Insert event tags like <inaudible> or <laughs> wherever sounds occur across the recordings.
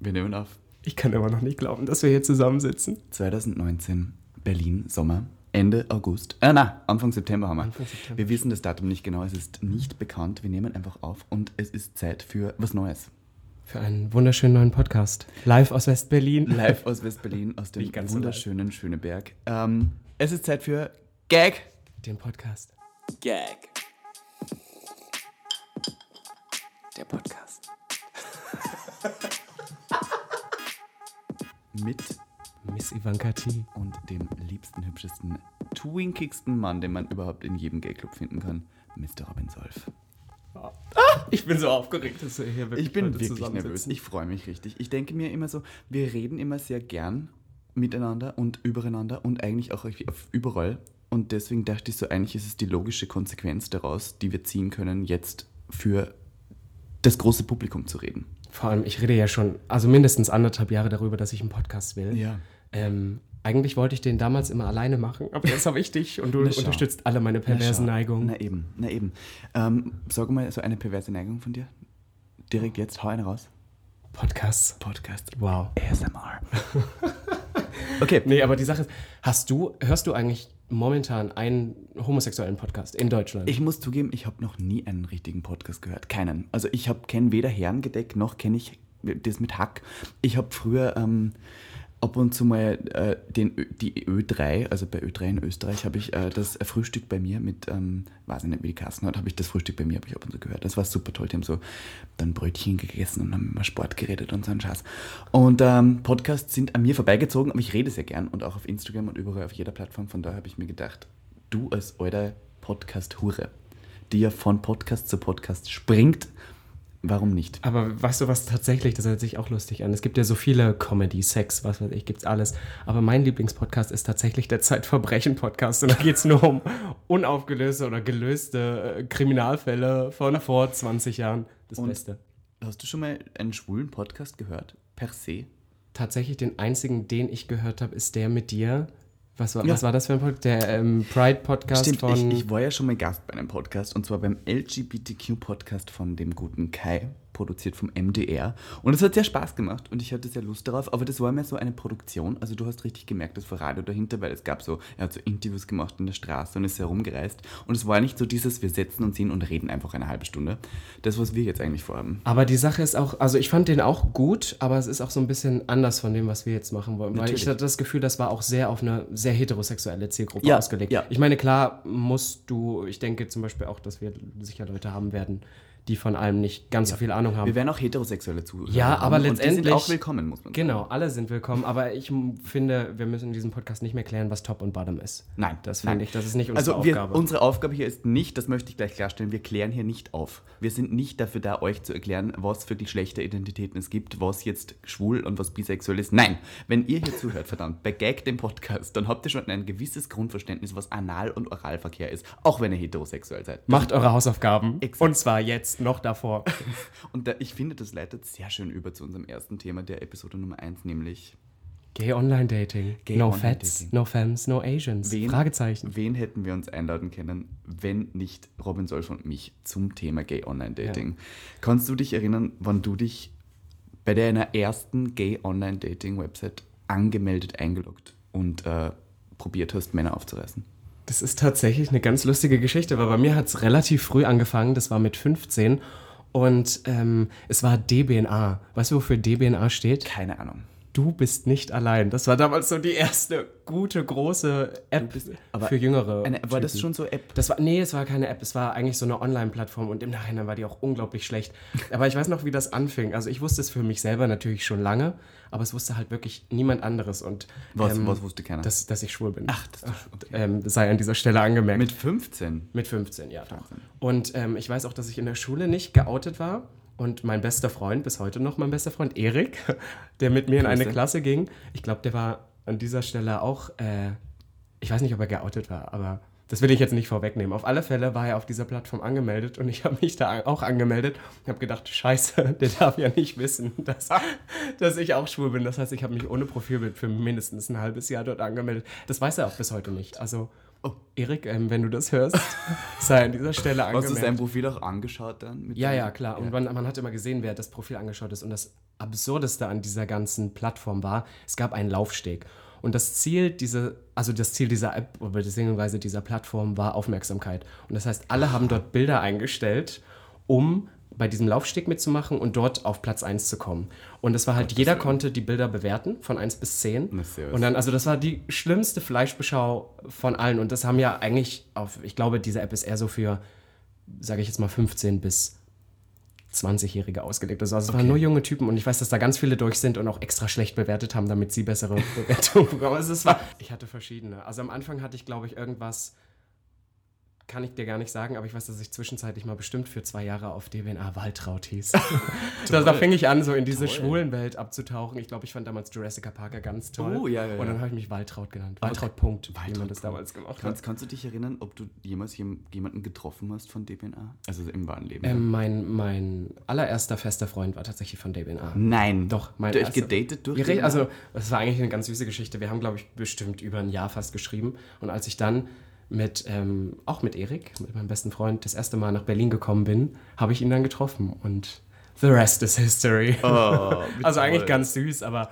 Wir nehmen auf. Ich kann immer noch nicht glauben, dass wir hier zusammensitzen. 2019, Berlin, Sommer. Ende August. Äh, na, Anfang September haben wir. Anfang September. Wir wissen das Datum nicht genau, es ist nicht bekannt. Wir nehmen einfach auf und es ist Zeit für was Neues. Für einen wunderschönen neuen Podcast. Live aus West-Berlin. Live <laughs> aus West-Berlin, aus dem wunderschönen Schöneberg. Ähm, es ist Zeit für Gag. Den Podcast. Gag. Der Podcast. Mit Miss Ivanka T. und dem liebsten, hübschesten, twinkigsten Mann, den man überhaupt in jedem Gay-Club finden kann, Mr. Robin Solf. Ich bin so aufgeregt, dass wir hier wirklich Ich bin wirklich nervös. Ich freue mich richtig. Ich denke mir immer so, wir reden immer sehr gern miteinander und übereinander und eigentlich auch überall. Und deswegen dachte ich so, eigentlich ist es die logische Konsequenz daraus, die wir ziehen können, jetzt für das große Publikum zu reden. Vor allem, ich rede ja schon, also mindestens anderthalb Jahre darüber, dass ich einen Podcast will. Ja. Ähm, eigentlich wollte ich den damals immer alleine machen, aber jetzt habe ich dich und du <laughs> unterstützt alle meine perversen. Neigungen. Na eben, na eben. Ähm, sag mal so eine perverse Neigung von dir. Direkt jetzt, hau eine raus. Podcasts. Podcast. Wow. ASMR. <laughs> okay. Nee, aber die Sache ist, hast du, hörst du eigentlich momentan einen homosexuellen Podcast in Deutschland? Ich muss zugeben, ich habe noch nie einen richtigen Podcast gehört. Keinen. Also ich kenne weder Herrengedeck noch kenne ich das mit Hack. Ich habe früher ähm, ab und zu mal äh, den Ö, die Ö3, also bei Ö3 in Österreich, habe ich äh, das Frühstück bei mir mit, ähm, weiß ich nicht, wie die Kassen hat, habe ich das Frühstück bei mir, habe ich ab und zu gehört. Das war super toll. Die haben so dann Brötchen gegessen und haben über Sport geredet und so einen Scheiß. Und ähm, Podcasts sind an mir vorbeigezogen, aber ich rede sehr gern und auch auf Instagram und überall auf jeder Plattform. Von daher habe ich mir gedacht, du als alter Podcast-Hure, die ja von Podcast zu Podcast springt, warum nicht? aber weißt du was tatsächlich, das hört sich auch lustig an. Es gibt ja so viele Comedy, Sex, was weiß ich, gibt's alles. Aber mein Lieblingspodcast ist tatsächlich der Zeitverbrechen-Podcast. Und da geht's nur um unaufgelöste oder gelöste äh, Kriminalfälle von vor 20 Jahren. Das Und- Beste. Hast du schon mal einen schwulen Podcast gehört? Per se? Tatsächlich den einzigen, den ich gehört habe, ist der mit dir. Was war, Ja. was war das für ein Podcast? Der ähm, Pride-Podcast Stimmt, von. ich, ich war ja schon mal Gast bei einem Podcast und zwar beim LGBTQ-Podcast von dem guten Kai, produziert vom MDR. Und es hat sehr Spaß gemacht und ich hatte sehr Lust darauf, aber das war mehr so eine Produktion. Also du hast richtig gemerkt, das war Radio dahinter, weil es gab so, er hat so Interviews gemacht in der Straße und ist herumgereist. Und es war nicht so dieses, wir setzen uns hin und reden einfach eine halbe Stunde. Das, was wir jetzt eigentlich vorhaben. aber die Sache ist auch, also ich fand den auch gut, aber es ist auch so ein bisschen anders von dem, was wir jetzt machen wollen. Weil Natürlich. ich hatte das Gefühl, das war auch sehr auf eine sehr heterosexuelle Zielgruppe Ja, ausgelegt. ja. Ich meine, klar musst du, ich denke zum Beispiel auch, dass wir sicher Leute haben werden, die von allem nicht ganz so viel Ahnung haben. Wir werden auch heterosexuelle Zuhörer Ja, aber und die sind letztendlich- auch willkommen, muss man sagen. Genau, alle sind willkommen, aber ich finde, wir müssen in diesem Podcast nicht mehr klären, was Top und Bottom ist. Nein, Das finde ich, das ist nicht unsere Also wir, Aufgabe. unsere Aufgabe hier ist nicht, das möchte ich gleich klarstellen, wir klären hier nicht auf. Wir sind nicht dafür da, euch zu erklären, was für Geschlechteridentitäten es gibt, was jetzt schwul und was bisexuell ist. Nein, wenn ihr hier zuhört, verdammt, bei Gag dem Podcast, dann habt ihr schon ein gewisses Grundverständnis, was Anal- und Oralverkehr ist, auch wenn ihr heterosexuell seid. Macht eure Hausaufgaben. Exakt. Und zwar jetzt, noch davor. <laughs> Und da, ich finde, das leitet sehr schön über zu unserem ersten Thema der Episode Nummer 1, nämlich Gay Online Dating. Gay no Online Fats, Dating. no Femmes, no Asians. Wen- Fragezeichen. Wen hätten wir uns einladen können, wenn nicht Robin Solf und mich zum Thema Gay Online Dating? Kannst du dich erinnern, wann du dich bei deiner ersten Gay Online Dating Website angemeldet, eingeloggt und äh, probiert hast, Männer aufzureißen? Das ist tatsächlich eine ganz lustige Geschichte, weil bei mir hat es relativ früh angefangen, das war mit 15 und ähm, es war DBNA. Weißt du, wofür DBNA steht? Keine Ahnung. Du bist nicht allein. Das war damals so die erste gute, große App aber für Jüngere. Eine, war das schon so App? Das war, nee, es war keine App, es war eigentlich so eine Online-Plattform und im Nachhinein war die auch unglaublich schlecht. <laughs> Aber ich weiß noch, wie das anfing. Also ich wusste es für mich selber natürlich schon lange, aber es wusste halt wirklich niemand anderes und Was, ähm, was wusste keiner? dass, dass ich schwul bin. Ach, das okay. Ähm, sei an dieser Stelle angemerkt. Mit 15? Mit 15, ja. Doch. Und ähm, ich weiß auch, dass ich in der Schule nicht geoutet war. Und mein bester Freund, bis heute noch mein bester Freund, Erik, <laughs> der mit mir in eine. Klasse ging, ich glaube, der war an dieser Stelle auch, äh, ich weiß nicht, ob er geoutet war, aber das will ich jetzt nicht vorwegnehmen. Auf alle Fälle war er auf dieser Plattform angemeldet und ich <laughs> habe mich da auch angemeldet und habe gedacht, scheiße, <laughs> der darf ja nicht wissen, dass, dass ich auch schwul bin. Das heißt, ich habe mich ohne Profilbild für mindestens ein halbes Jahr dort angemeldet. Das weiß er auch bis heute nicht. Also, Erik, ähm, wenn du das hörst, sei an dieser Stelle Hast du angemeldet. sein Profil auch angeschaut dann? mit Ja, ja, klar. Und man, man hat immer gesehen, wer das Profil angeschaut ist. Und das Absurdeste an dieser ganzen Plattform war, es gab einen Laufsteg. Und das Ziel diese, also das Ziel dieser App oder beziehungsweise dieser Plattform war Aufmerksamkeit. Und das heißt, alle haben dort Bilder eingestellt, um bei diesem Laufsteg mitzumachen und dort auf Platz 1 zu kommen. Und das war halt, jeder Willen. konnte die Bilder bewerten, von 1 bis 10. Na, servus. Und dann, also das war die schlimmste Fleischbeschau von allen. Und das haben ja eigentlich auf, ich glaube, diese App ist eher so für, sage ich jetzt mal, 15 bis 20-Jährige ausgelegt. Also, es waren nur junge Typen und ich weiß, dass da ganz viele durch sind und auch extra schlecht bewertet haben, damit sie bessere <laughs> Bewertungen bekommen. Also es war, ich hatte verschiedene. Also am Anfang hatte ich, glaube ich, irgendwas, kann ich dir gar nicht sagen, aber ich weiß, dass ich zwischenzeitlich mal bestimmt für zwei Jahre auf DBNA Waltraud hieß. <laughs> da, da fing ich an, so in diese Toll. schwulen Welt abzutauchen. Ich glaube, ich fand damals Jurassic Parker ganz toll. Oh, ja, ja, Und dann habe ich mich Waltraud genannt. Waltraud Punkt, wie man Waltraud das damals gemacht hat. Kannst, kannst du dich erinnern, ob du jemals jem- jemanden getroffen hast von DBNA? Also im wahren Leben? Ähm, mein, mein allererster fester Freund war tatsächlich von DBNA. Nein. Doch, mein euch erster- gedatet durch DBNA? Also, das war eigentlich eine ganz süße Geschichte. Wir haben, glaube ich, bestimmt über ein Jahr fast geschrieben. Und als ich dann mit, ähm, auch mit Erik, mit meinem besten Freund, das erste Mal nach Berlin gekommen bin, habe ich ihn dann getroffen. Und the rest is history. Oh, <laughs> also eigentlich ganz süß, aber,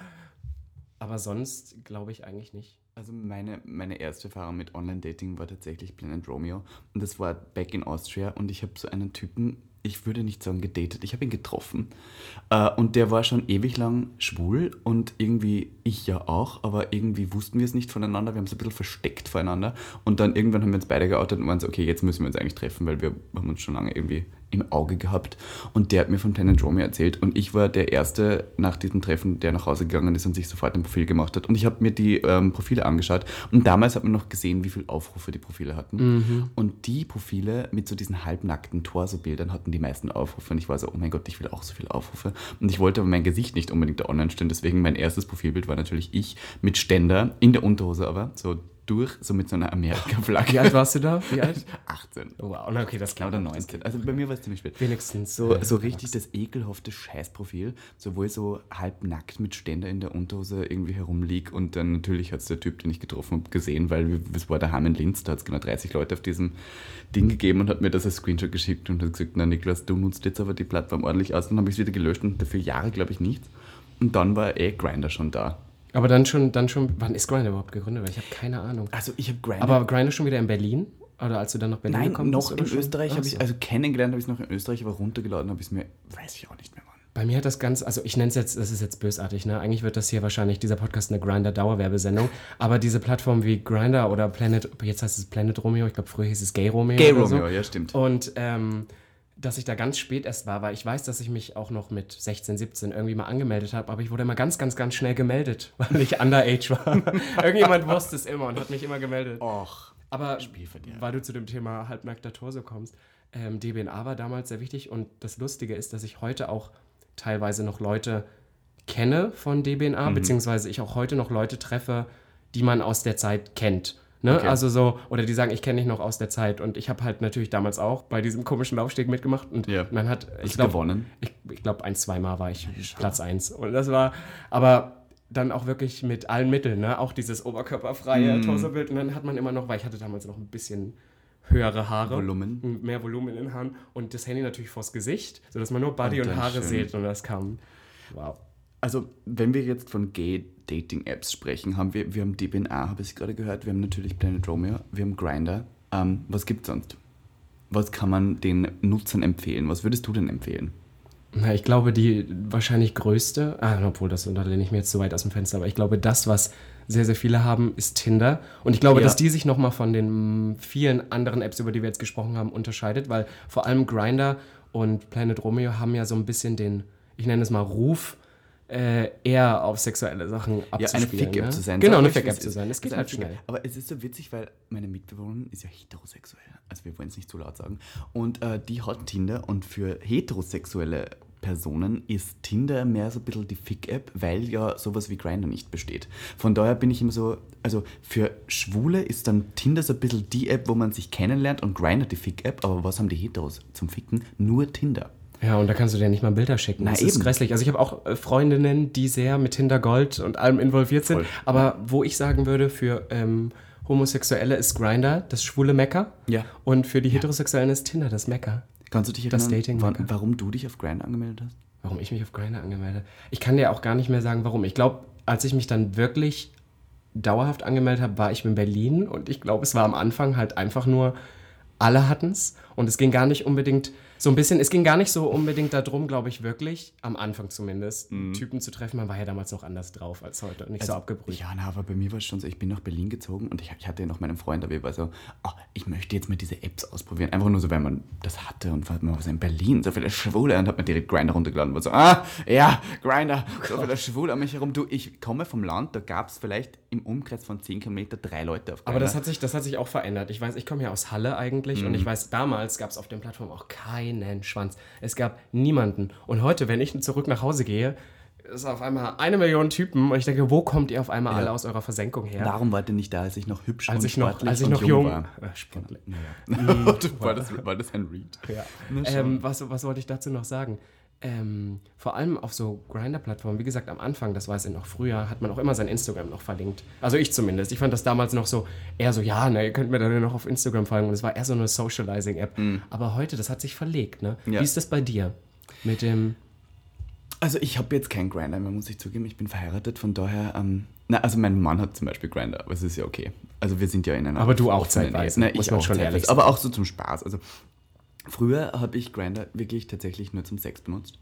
aber sonst glaube ich eigentlich nicht. Also meine, meine erste Erfahrung mit Online-Dating war tatsächlich Planet Romeo und das war back in Austria und ich habe so einen Typen, ich würde nicht sagen gedatet, ich habe ihn getroffen. Äh, und der war schon ewig lang schwul und irgendwie ich ja auch, aber irgendwie wussten wir es nicht voneinander, wir haben es ein bisschen versteckt voreinander. Und dann irgendwann haben wir uns beide geoutet und waren so, okay, jetzt müssen wir uns eigentlich treffen, weil wir haben uns schon lange irgendwie im Auge gehabt. Und der hat mir von Planet Romeo erzählt. Und ich war der Erste nach diesem Treffen, der nach Hause gegangen ist und sich sofort ein Profil gemacht hat. Und ich habe mir die ähm, Profile angeschaut. Und damals hat man noch gesehen, wie viele Aufrufe die Profile hatten. Und die Profile mit so diesen halbnackten Torsobildern hatten die meisten Aufrufe. Und ich war so, oh mein Gott, ich will auch so viele Aufrufe. Und ich wollte aber mein Gesicht nicht unbedingt da online stellen, deswegen mein erstes Profilbild war natürlich ich mit Ständer, in der Unterhose aber, so durch, so mit so einer Wie Amerika-Flagge. alt warst du da? Wie alt? <laughs> 18. Oh, wow, na, okay, das Oder 19. Also bei mir war es ziemlich spät. Wenigstens. So, so richtig das ekelhafte Scheißprofil, so wo ich so halb nackt mit Ständer in der Unterhose irgendwie herumlieg und dann natürlich hat es der Typ, den ich getroffen habe, gesehen, weil wir- es war daheim in Linz, da hat es genau 30 Leute auf diesem Ding gegeben und hat mir das als Screenshot geschickt und hat gesagt, na Niklas, du nutzt jetzt aber die Plattform ordentlich aus. Dann habe ich es wieder gelöscht und dafür Jahre, glaube ich, nichts. Und dann war eh Grinder schon da. Aber dann schon, dann schon, wann ist Grindr überhaupt gegründet? Weil ich habe keine Ahnung. Also ich habe Grinder... Aber Grindr schon wieder in Berlin? Oder als du dann nach Berlin Nein, gekommen noch bist? oder in schon? Österreich habe ich, so. also kennengelernt habe ich es noch in Österreich, aber runtergeladen habe ich es mir, weiß ich auch nicht mehr wann. Bei mir hat das ganz, also ich nenne es jetzt, das ist jetzt bösartig, ne? Eigentlich wird das hier wahrscheinlich, dieser Podcast, eine Grinder-Dauerwerbesendung. Aber diese Plattformen wie Grinder oder Planet, jetzt heißt es Planet Romeo, ich glaube früher hieß es Gay Romeo. Gay Romeo, so. ja, stimmt. Und ähm, dass ich da ganz spät erst war, weil ich weiß, dass ich mich auch noch mit 16, 17 irgendwie mal angemeldet habe, aber ich wurde immer ganz, ganz, ganz schnell gemeldet, <laughs> weil ich underage war. <laughs> Irgendjemand wusste es immer und hat mich immer gemeldet. Och. Aber weil du zu dem Thema halbnackter Torso kommst, ähm, DBNA war damals sehr wichtig und das Lustige ist, dass ich heute auch teilweise noch Leute kenne von DBNA, Mhm. beziehungsweise ich auch heute noch Leute treffe, die man aus der Zeit kennt. Ne? Okay. Also so, oder die sagen, ich kenne dich noch aus der Zeit. Und ich habe halt natürlich damals auch bei diesem komischen Laufsteg mitgemacht. Und Ja. man hat, ich glaube, gewonnen? ich, ich glaube, ein, zweimal war ich Platz eins. Und das war, aber dann auch wirklich mit allen Mitteln, ne? Auch dieses oberkörperfreie Mm. Torsobild. Und dann hat man immer noch, weil ich hatte damals noch ein bisschen höhere Haare. Volumen. Mehr Volumen in den Haaren. Und das Handy natürlich vors Gesicht, sodass man nur Body Und und, Haare schön. sieht. Und das kam. Wow. Also, wenn wir jetzt von Gay-Dating-Apps sprechen, haben wir, wir haben DBNA, habe ich gerade gehört, wir haben natürlich Planet Romeo, wir haben Grinder. Ähm, was gibt es sonst? Was kann man den Nutzern empfehlen? Was würdest du denn empfehlen? Na, ich glaube, die wahrscheinlich größte, ah, obwohl das da lehne ich mir jetzt zu weit aus dem Fenster, aber ich glaube, das, was sehr, sehr viele haben, ist Tinder. Und ich glaube, Ja. dass die sich nochmal von den vielen anderen Apps, über die wir jetzt gesprochen haben, unterscheidet, weil vor allem Grinder und Planet Romeo haben ja so ein bisschen den, ich nenne es mal Ruf, äh, eher auf sexuelle Sachen Ja, eine abzuspielen. Fick-App ne? zu sein. Genau, eine Fick-App zu sein. Das geht ist halt schnell. Aber es ist so witzig, weil meine Mitbewohnerin ist ja heterosexuell. Also wir wollen es nicht zu laut sagen. Und äh, die hat Tinder und für heterosexuelle Personen ist Tinder mehr so ein bisschen die Fick-App, weil ja sowas wie Grindr nicht besteht. Von daher bin ich immer so, also für Schwule ist dann Tinder so ein bisschen die App, wo man sich kennenlernt und Grindr die Fick-App, aber was haben die Heteros zum Ficken? Nur Tinder. Ja, und da kannst du dir nicht mal Bilder schicken. Na, das ist eben. grässlich. Also ich habe auch äh, Freundinnen, die sehr mit Tinder Gold und allem involviert sind. Voll. Aber wo ich sagen würde, für ähm, Homosexuelle ist Grinder das schwule Mecker. Ja. Und für die Heterosexuellen ist Tinder das Mecker. Kannst du dich Das erinnern, Dating- wann, warum du dich auf Grindr angemeldet hast? warum ich mich auf Grindr angemeldet Ich kann dir auch gar nicht mehr sagen, warum. Ich glaube, als ich mich dann wirklich dauerhaft angemeldet habe, war ich in Berlin und ich glaube, es war am Anfang halt einfach nur, alle hatten es und es ging gar nicht unbedingt so ein bisschen, es ging gar nicht so unbedingt darum, glaube ich, wirklich, am Anfang zumindest, mhm. Typen zu treffen. Man war ja damals noch anders drauf als heute, nicht also, so abgebrüht. Ja, na, aber bei mir war es schon so, ich bin nach Berlin gezogen und ich, ich hatte ja noch meinen Freund, aber ich war so, oh, ich möchte jetzt mal diese Apps ausprobieren. Einfach nur so, weil man das hatte und man war so in Berlin, so viele Schwule und hat mir direkt Grinder runtergeladen und war so, ah, ja, Grinder, oh so viele Schwule um mich herum. Du, ich komme vom Land, da gab es vielleicht im Umkreis von 10 Kilometer drei Leute auf Grindr. Aber das hat, sich, das hat sich auch verändert. Ich weiß, ich komme ja aus Halle eigentlich mhm. und ich weiß, damals gab es auf den Plattformen auch keinen Schwanz. Es gab niemanden. Und heute, wenn ich zurück nach Hause gehe, ist auf einmal eine Million Typen und ich denke, wo kommt ihr auf einmal ja. alle aus eurer Versenkung her? Darum wart ihr nicht da, als ich noch hübsch als und ich noch, als ich noch jung, war. Äh, sportlich. Ja. <laughs> war, das, war das ein Read? Ja. Ähm, was, was wollte ich dazu noch sagen? Ähm, vor allem auf so Grinder-Plattformen, wie gesagt, am Anfang, das weiß ich noch früher, hat man auch immer sein Instagram noch verlinkt. Also ich zumindest. Ich fand das damals noch so eher so, ja, ne, ihr könnt mir dann noch auf Instagram folgen und es war eher so eine Socializing-App. Mhm. Aber heute, das hat sich verlegt, ne? Ja. Wie ist das bei dir? Mit dem. Also ich habe jetzt keinen Grinder mehr, muss ich zugeben. Ich bin verheiratet, von daher. Ähm, na, also mein Mann hat zum Beispiel Grinder, aber es ist ja okay. Also wir sind ja in einer. Aber du auch zeitweise. Ne, ich auch schon ehrlich. Aber auch so zum Spaß. Also früher habe ich Grinder wirklich tatsächlich nur zum Sex benutzt.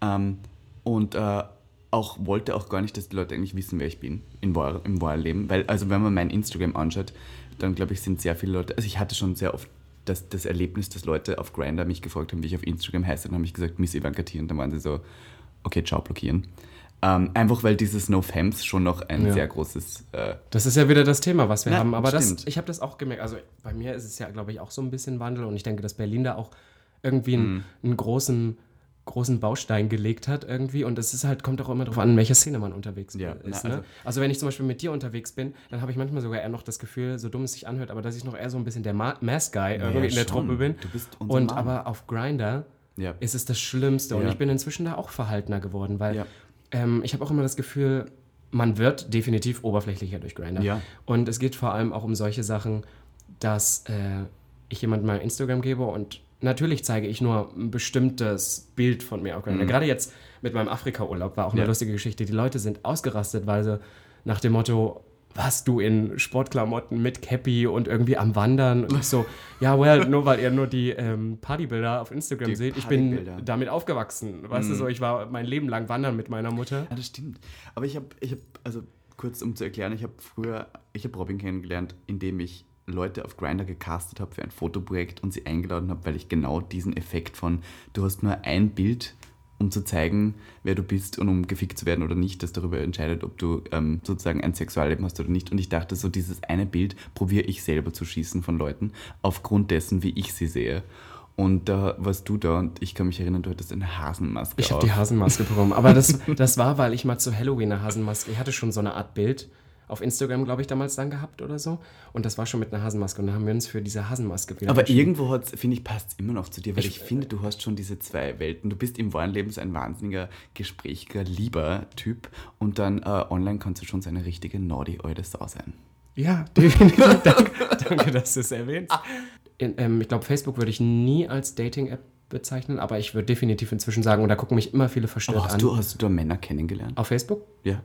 Ähm, und äh, auch wollte auch gar nicht, dass die Leute eigentlich wissen, wer ich bin in wahr, im wahren Leben. Weil, also wenn man mein Instagram anschaut, dann glaube ich, sind sehr viele Leute, also ich hatte schon sehr oft das, das Erlebnis, dass Leute auf Grinder mich gefragt haben, wie ich auf Instagram heiße, dann habe ich gesagt, Miss Ivanka. Und dann waren sie so, okay, ciao, blockieren. Ähm, einfach weil dieses No Fems schon noch ein ja. sehr großes. Äh das ist ja wieder das Thema, was wir na, haben. Aber das, ich habe das auch gemerkt. Also bei mir ist es ja, glaube ich, auch so ein bisschen Wandel und ich denke, dass Berlin da auch irgendwie einen, mm. einen großen großen Baustein gelegt hat irgendwie. Und es ist halt, kommt auch immer darauf an, in welcher Szene man unterwegs ja, ist. Na, also, ne? also, wenn ich zum Beispiel mit dir unterwegs bin, dann habe ich manchmal sogar eher noch das Gefühl, so dumm es sich anhört, aber dass ich noch eher so ein bisschen der Mass-Guy irgendwie ja, in der Truppe bin. Du bist unser Und Mann. aber auf Grinder ja. ist es das Schlimmste. Und ich bin inzwischen da auch verhaltener geworden, weil ähm, ich habe auch immer das Gefühl, man wird definitiv oberflächlicher durch Grinder. Ja. Und es geht vor allem auch um solche Sachen, dass äh, ich jemandem mal Instagram gebe und natürlich zeige ich nur ein bestimmtes Bild von mir. Mhm. Gerade jetzt mit meinem Afrika-Urlaub war auch eine ja. lustige Geschichte. Die Leute sind ausgerastet, weil sie nach dem Motto, was du in Sportklamotten mit Cappy und irgendwie am Wandern und ich so, ja, well, nur weil ihr nur die ähm, Partybilder auf Instagram die seht, ich bin damit aufgewachsen. Weißt mm. du mhm. so, ich war mein Leben lang wandern mit meiner Mutter. Ja, das stimmt. Aber ich habe, ich habe, also kurz um zu erklären, ich habe früher, ich habe Robin kennengelernt, indem ich Leute auf Grinder gecastet habe für ein Fotoprojekt und sie eingeladen habe, weil ich genau diesen Effekt von, du hast nur ein Bild, um zu zeigen, wer du bist und um gefickt zu werden oder nicht, das darüber entscheidet, ob du ähm, sozusagen ein Sexualleben hast oder nicht. Und ich dachte, so dieses eine Bild probiere ich selber zu schießen von Leuten, aufgrund dessen, wie ich sie sehe. Und da warst du da und ich kann mich erinnern, du hattest eine Hasenmaske. Ich habe die Hasenmaske bekommen. Aber das, das war, weil ich mal zu Halloween eine Hasenmaske, ich hatte schon so eine Art Bild auf Instagram, glaube ich, damals dann gehabt oder so. Und das war schon mit einer Hasenmaske. Und dann haben wir uns für diese Hasenmaske wieder Aber irgendwo, finde ich, passt es immer noch zu dir, weil ich, ich finde, du hast schon diese zwei Welten. Du bist im wahren Leben so ein wahnsinniger, gesprächiger, lieber Typ. Und dann äh, online kannst du schon so eine richtige naughty alte Sau sein. Ja, <laughs> definitiv. danke, danke, dass du es erwähnst. In, ähm, ich glaube, Facebook würde ich nie als Dating-App bezeichnen, aber ich würde definitiv inzwischen sagen, und da gucken mich immer viele verstört hast an. Du, hast du da Männer kennengelernt? Auf Facebook? Ja.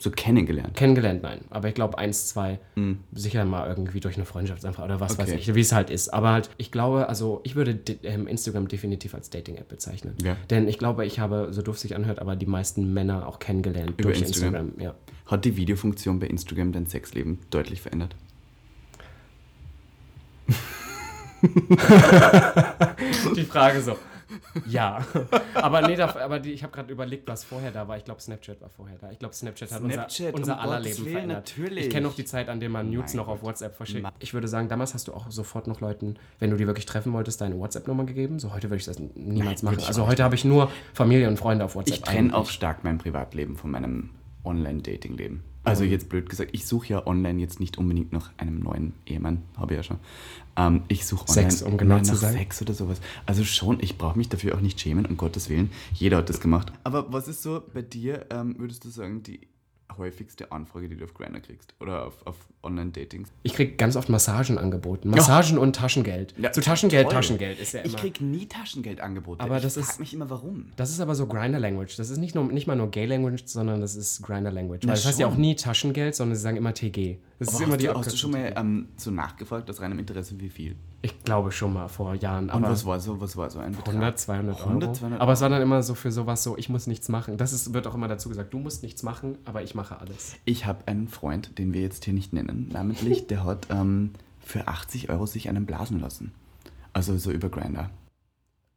So kennengelernt? Kennengelernt, nein. Aber ich glaube, eins, zwei, mhm. sicher mal irgendwie durch eine Freundschaftsanfrage oder was okay. weiß ich, wie es halt ist. Aber halt, ich glaube, also ich würde ähm, Instagram definitiv als Dating-App bezeichnen. Ja. Denn ich glaube, ich habe, so doof sich anhört, aber die meisten Männer auch kennengelernt Über durch Instagram. Instagram. Ja. Hat die Videofunktion bei Instagram dein Sexleben deutlich verändert? <laughs> die Frage so. Ja, <laughs> aber nee, da, aber die, ich habe gerade überlegt, was vorher da war. Ich glaube, Snapchat war vorher da. Ich glaube, Snapchat hat Snapchat, unser, unser um aller Leben verändert. Natürlich. Ich kenne noch die Zeit, an der man Nudes noch auf WhatsApp verschickt. Ich würde sagen, damals hast du auch sofort noch Leuten, wenn du die wirklich treffen wolltest, deine WhatsApp-Nummer gegeben. So heute würde ich das niemals Nein, machen. Also heute habe ich nur Familie und Freunde auf WhatsApp. Ich trenne auch stark mein Privatleben von meinem Online-Dating-Leben. Also jetzt blöd gesagt, ich suche ja online jetzt nicht unbedingt nach einem neuen Ehemann, habe ich ja schon. Ähm, ich suche online Sex, um genau nach Sex oder sowas. Also schon, ich brauche mich dafür auch nicht schämen, um Gottes Willen. Jeder hat das gemacht. Aber was ist so bei dir, ähm, würdest du sagen, die häufigste Anfrage, die du auf Grindr kriegst? Oder auf, auf Online-Datings? Ich kriege ganz oft Massagen angeboten. Massagen und Taschengeld. Ja, Zu Taschengeld, toll. Taschengeld ist ja Ich immer. krieg nie Taschengeldangebote. Aber ich das frag ist- mich immer, warum. Das ist aber so Grinder-Language. Das ist nicht, nur, nicht mal nur Gay-Language, sondern das ist Grinder-Language. Das heißt ja auch nie Taschengeld, sondern sie sagen immer TG. Das ist Aber immer hast, die du, hast du schon mal ähm, so nachgefragt, aus reinem Interesse, wie viel? Ich glaube schon mal vor Jahren. Und was war so, was war so ein Betrag? 100, 200 Euro. 100, 200 aber es war dann immer so für sowas so, ich muss nichts machen. Das ist, wird auch immer dazu gesagt, du musst nichts machen, aber ich mache alles. Ich habe einen Freund, den wir jetzt hier nicht nennen, namentlich, <laughs> der hat ähm, für 80 Euro sich einen blasen lassen. Also so über Grinder.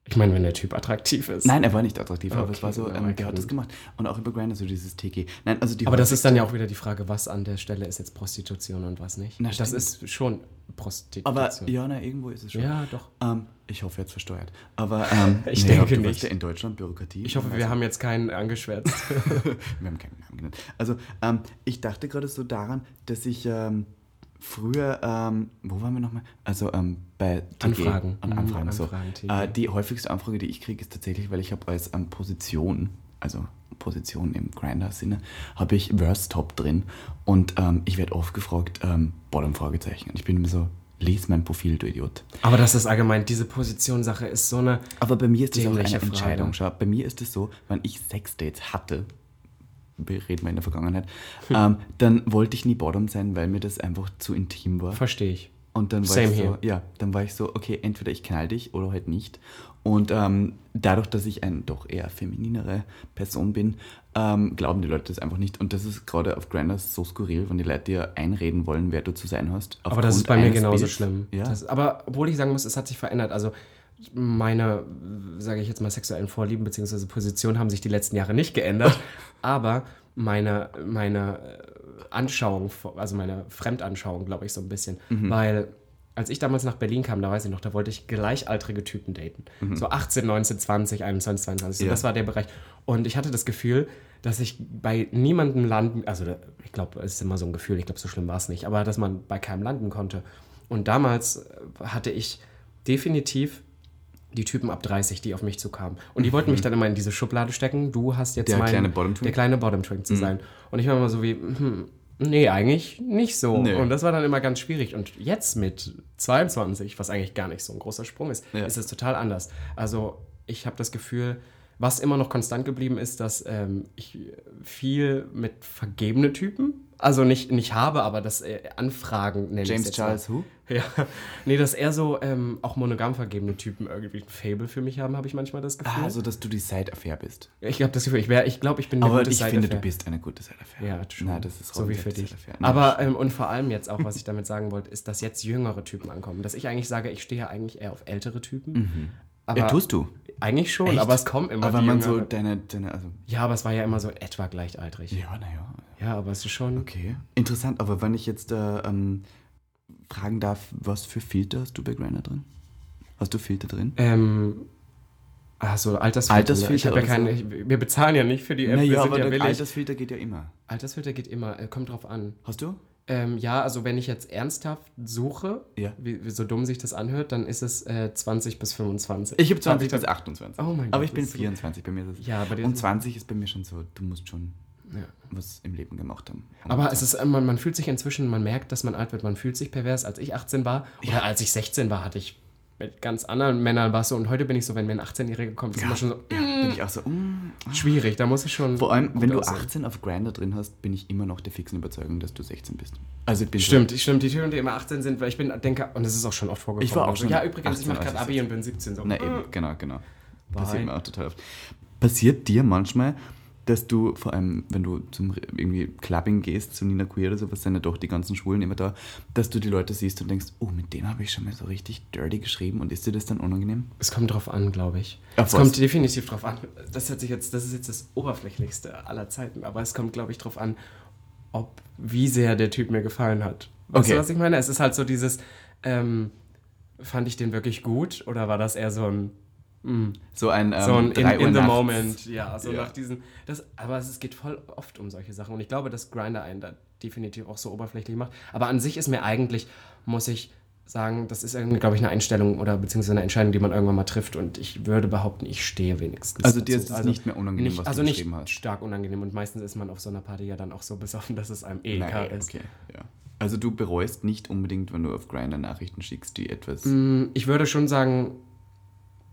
Ich meine, wenn der Typ attraktiv ist. Nein, er war nicht attraktiv, aber Okay, es war so, ähm, der hat das gemacht. Und auch über Grinder, so dieses TG. Nein, also die Aber das ist dann ja auch wieder die Frage, was an der Stelle ist jetzt Prostitution und was nicht. Na, das stimmt. ist schon Prostitution. Aber ja, na, irgendwo ist es schon. Ja, doch. Ähm, ich hoffe jetzt versteuert. Aber ähm, <laughs> Ich naja, denke du nicht. ja, in Deutschland Bürokratie. Ich hoffe, wir haben jetzt keinen angeschwärzt. <laughs> wir haben keinen Namen genannt. Also, ähm, ich dachte gerade so daran, dass ich ähm, früher, ähm, wo waren wir nochmal? Also, ähm, bei TG, Anfragen. An Mhm, Anfragen, so. Anfragen. Äh, die häufigste Anfrage, die ich kriege, ist tatsächlich, weil ich habe als ähm, Position, also Position im Grinder-Sinne, habe ich Verse Top drin und ähm, ich werde oft gefragt, ähm, Bottom Fragezeichen. Und ich bin immer so, lies mein Profil, du Idiot. Aber das ist allgemein, diese Positionssache ist so eine. Aber bei mir ist das auch eine Frage. Entscheidung. Schau, bei mir ist es so, wenn ich Sexdates hatte, reden wir in der Vergangenheit, Hm. ähm, dann wollte ich nie Bottom sein, weil mir das einfach zu intim war. Verstehe ich. Und dann war Same ich so, here. ja, dann war ich so, okay, entweder ich knall dich oder halt nicht. Und ähm, dadurch, dass ich eine doch eher femininere Person bin, ähm, glauben die Leute das einfach nicht. Und das ist gerade auf Grindr so skurril, wenn die Leute dir einreden wollen, wer du zu sein hast. Aber das ist bei mir genauso Bilds. schlimm. Ja. Das, aber obwohl ich sagen muss, es hat sich verändert. Also meine, sage ich jetzt mal, sexuellen Vorlieben bzw. Positionen haben sich die letzten Jahre nicht geändert. <laughs> aber meine, meine äh, Anschauung, also meine Fremdanschauung, glaube ich, so ein bisschen. Mhm. Weil als ich damals nach Berlin kam, da weiß ich noch, da wollte ich gleichaltrige Typen daten. So 18, 19, 20, 21, 22. So Mhm. Ja. Das war der Bereich. Und ich hatte das Gefühl, dass ich bei niemandem landen, also ich glaube, es ist immer so ein Gefühl, ich glaube, so schlimm war es nicht, aber dass man bei keinem landen konnte. Und damals äh, hatte ich definitiv die Typen ab 30, die auf mich zukamen. Und die wollten mich dann immer in diese Schublade stecken. Du hast jetzt Mhm. Der mein, kleine Bottom Twink? Der kleine Bottom Twink zu sein. Und ich war immer so wie, hm, nee, eigentlich nicht so. Nee. Und das war dann immer ganz schwierig. Und jetzt mit 22, was eigentlich gar nicht so ein großer Sprung ist, Ja. ist es total anders. Also ich habe das Gefühl, was immer noch konstant geblieben ist, dass ähm, ich viel mit vergebene Typen, also nicht, nicht habe, aber das äh, Anfragen nenne ich James jetzt Charles mal. Who? Ja, nee, dass eher so ähm, auch monogam vergebene Typen irgendwie ein Fable für mich haben, habe ich manchmal das Gefühl. Ah, also, dass du die Side-Affair bist. ich habe das Gefühl, ich, wär, ich glaube, ich bin eine Aber gute ich finde, du Side-Affair. bist eine gute Side-Affair. Ja, schon. Nein, das ist so wie für dich. Side-Affair. Aber ähm, und vor allem jetzt auch, was ich <laughs> damit sagen wollte, ist, dass jetzt jüngere Typen ankommen. Dass ich eigentlich sage, ich stehe ja eigentlich eher auf ältere Typen. Aber ja, tust du. Eigentlich schon, Echt? aber es kommen immer Aber die man so deine, deine, also, Ja, aber es war ja immer so etwa gleichaltrig. ja, naja. Ja, aber es ist schon. Okay. Interessant, aber wenn ich jetzt äh, ähm, fragen darf, was für Filter hast du bei Grindr drin? Hast du Filter drin? Ähm, ach so, Altersfilter. Altersfilter Ich hab ja keine, ich, wir bezahlen ja nicht für die App, wir naja, sind aber ja der billig. Altersfilter geht ja immer. Altersfilter geht immer, äh, kommt drauf an. Hast du? Ähm, ja, also wenn ich jetzt ernsthaft suche, Ja. wie, wie so dumm sich das anhört, dann ist es äh, 20 bis 25. Ich habe 20 das- bis 28. Oh mein Aber Gott, ich bin das ist so- 24, bei mir ist es. Ja, bei dir Und ist es- 20 ist bei mir schon so, du musst schon Ja. was im Leben gemacht haben. Aber es ist, man, man fühlt sich inzwischen, man merkt, dass man alt wird, man fühlt sich pervers. Als ich 18 war oder als ich 16 war, hatte ich mit ganz anderen Männern was so. Und heute bin ich so, wenn mir ein 18-Jähriger kommt, ist immer schon so ja, bin ich auch so. Mm. schwierig. Da muss ich schon. Vor allem, wenn du aussehen. 18 auf Grindr drin hast, bin ich immer noch der fixen Überzeugung, dass du 16 bist. Also ich bin Stimmt, stimmt. Die Typen, die immer 18 sind, weil ich bin, denke, und das ist auch schon oft vorgekommen. Ich war auch so, schon Ja, übrigens, 18, ich mache gerade Abi und bin 17. So. So, na eben, genau, genau. Passiert mir auch total oft. Passiert dir manchmal, dass du, vor allem wenn du zum irgendwie Clubbing gehst, zu Nina Queer oder sowas, sind ja doch die ganzen Schwulen immer da, dass du die Leute siehst und denkst, oh, mit denen habe ich schon mal so richtig dirty geschrieben und ist dir das dann unangenehm? Es kommt drauf an, glaube ich. Auf es was? kommt definitiv drauf an. Das, hört sich jetzt, das ist jetzt das Oberflächlichste aller Zeiten, aber es kommt, glaube ich, drauf an, ob, wie sehr der Typ mir gefallen hat. Weißt Okay. du, was ich meine? Es ist halt so dieses, ähm, fand ich den wirklich gut oder war das eher so ein, So ein, ähm, so ein in, in the moment, ja, so Ja. nach diesen, das, aber es, geht voll oft um solche Sachen und ich glaube, dass Grinder einen da definitiv auch so oberflächlich macht. Aber an sich ist mir eigentlich, muss ich sagen, das ist irgendwie, glaube ich, eine Einstellung oder beziehungsweise eine Entscheidung, die man irgendwann mal trifft. Und ich würde behaupten, ich stehe wenigstens. Also dir ist es nicht mehr unangenehm, nicht, was also du nicht hast. stark unangenehm. Und meistens ist man auf so einer Party ja dann auch so besoffen, dass es einem eh egal ist. okay, ja. Also du bereust nicht unbedingt, wenn du auf Grindr Nachrichten schickst, die etwas... Mm, Ich würde schon sagen,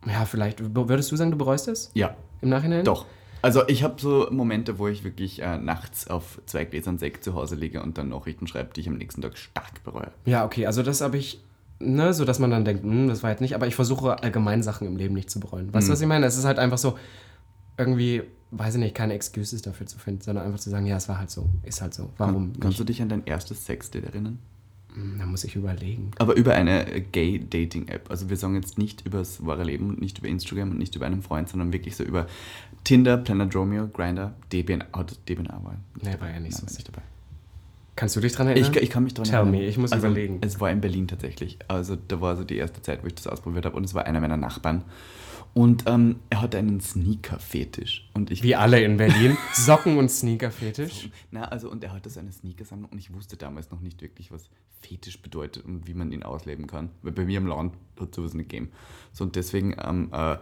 ja, vielleicht, würdest du sagen, du bereust es Ja, im Nachhinein? doch. Also ich habe so Momente, wo ich wirklich äh, nachts auf zwei Gläsern Sekt zu Hause liege und dann Nachrichten schreibe, die ich am nächsten Tag stark bereue. Ja, okay, also das habe ich, ne, so dass man dann denkt, hm, das war jetzt nicht, aber ich versuche allgemein Sachen im Leben nicht zu bereuen. Weißt du, was ich meine? Es ist halt einfach so, irgendwie, weiß ich nicht, keine Excuses dafür zu finden, sondern einfach zu sagen, ja, es war halt so, ist halt so. Warum Kannst nicht? du dich an dein erstes Sexdate erinnern? Hm, Da muss ich überlegen. Aber über eine Gay-Dating-App. Also wir sagen jetzt nicht über das wahre Leben und nicht über Instagram und nicht über einen Freund, sondern wirklich so über Tinder, Planet Romeo, Grindr, DBN, oh, DBNA war Nee, war ja nicht so. Nein, nicht dabei. Kannst du dich dran Ich, erinnern? ich kann mich daran Tell erinnern. me, ich muss also, überlegen. Es war in Berlin tatsächlich. Also da war so die erste Zeit, wo ich das ausprobiert habe und es war einer meiner Nachbarn. Und ähm, er hatte einen Sneaker-Fetisch. Und ich Wie alle in Berlin. Socken und Sneaker-Fetisch. Na, also und er hatte seine Sneakersammlung und ich wusste damals noch nicht wirklich, was Fetisch bedeutet und wie man ihn ausleben kann. Weil bei mir im Land hat sowas nicht gegeben. So und deswegen, ähm, äh,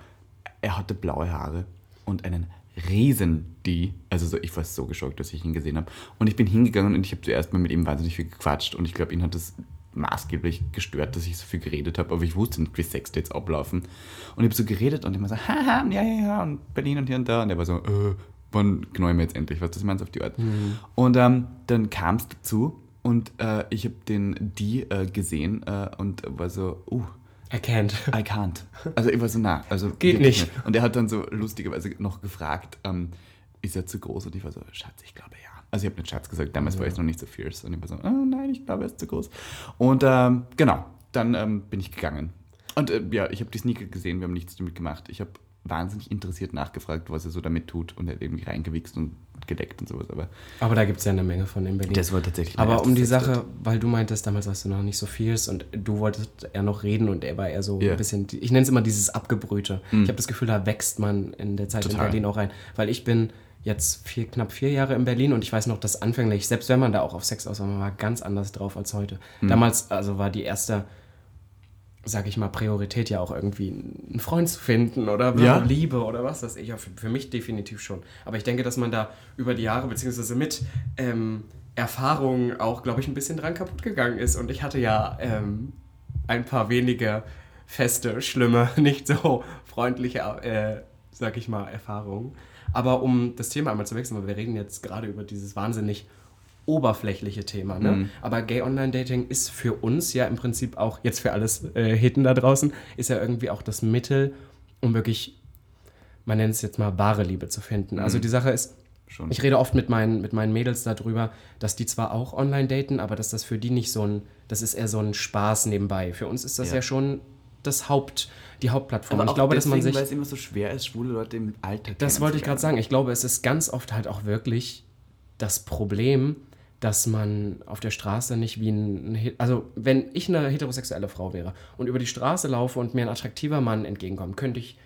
er hatte blaue Haare und einen riesen D. Also so, ich war so geschockt, dass ich ihn gesehen habe. Und ich bin hingegangen und ich habe zuerst mal mit ihm wahnsinnig viel gequatscht und ich glaube, ihn hat das maßgeblich gestört, dass ich so viel geredet habe, aber ich wusste nicht, wie Sexdates ablaufen. Und ich habe so geredet und immer so, haha, ja, ja, ja, und Berlin und hier und da. Und er war so, äh, wann knallen wir jetzt endlich, was das meinst auf die Art. Und ähm, dann kam es dazu und äh, ich habe den die äh, gesehen äh, und war so, uh, Erkennt. I can't. Also ich war so, na, also Geht wirklich nicht. Und er hat dann so lustigerweise noch gefragt, ähm, ist er zu groß? Und ich war so, Schatz, ich glaube ja. Also ich habe nicht Schatz gesagt, damals war ich noch nicht so fierce. Und ich war so, oh nein, ich glaube, er ist zu groß. Und ähm, genau, dann ähm, bin ich gegangen. Und äh, ja, ich habe die Sneaker gesehen, wir haben nichts damit gemacht. Ich habe wahnsinnig interessiert nachgefragt, was er so damit tut. Und er hat irgendwie reingewichst und gedeckt und sowas. Aber Aber da gibt es ja eine Menge von in Berlin. das war tatsächlich Aber um die Sache, weil du meintest, damals warst du noch nicht so fierce und du wolltest eher noch reden und er war eher so Ja. ein bisschen, ich nenne es immer dieses Abgebrühte. Ich habe das Gefühl, da wächst man in der Zeit in Total. Berlin auch rein. Weil ich bin jetzt vier, knapp vier Jahre in Berlin und ich weiß noch, dass anfänglich, selbst wenn man da auch auf Sex aus war, man war ganz anders drauf als heute. Damals, also war die erste, sag ich mal, Priorität ja auch irgendwie einen Freund zu finden oder Ja. Liebe oder was das ich. Ja, für, für mich definitiv schon. Aber ich denke, dass man da über die Jahre, beziehungsweise mit ähm, Erfahrungen auch, glaube ich, ein bisschen dran kaputt gegangen ist. Und ich hatte ja ähm, ein paar wenige feste, schlimme, <laughs> nicht so freundliche, äh, sag ich mal, Erfahrungen. Aber um das Thema einmal zu wechseln, weil wir reden jetzt gerade über dieses wahnsinnig oberflächliche Thema. Ne? Mhm. Aber Gay Online Dating ist für uns ja im Prinzip auch, jetzt für alles äh, Hitten da draußen, ist ja irgendwie auch das Mittel, um wirklich, man nennt es jetzt mal wahre Liebe zu finden. Also die Sache ist, Schon. ich rede oft mit meinen, mit meinen Mädels darüber, dass die zwar auch online daten, aber dass das für die nicht so ein, das ist eher so ein Spaß nebenbei. Für uns ist das ja, Ja. schon das Haupt, die Hauptplattform. Aber Und ich glaube, dass man deswegen, sich. weil es immer so schwer ist, schwule Leute im Alltag Das wollte ich gerade sagen. Ich glaube, es ist ganz oft halt auch wirklich das Problem, dass man auf der Straße nicht wie ein. Also, wenn ich eine heterosexuelle Frau wäre und über die Straße laufe und mir ein attraktiver Mann entgegenkommt, könnte ich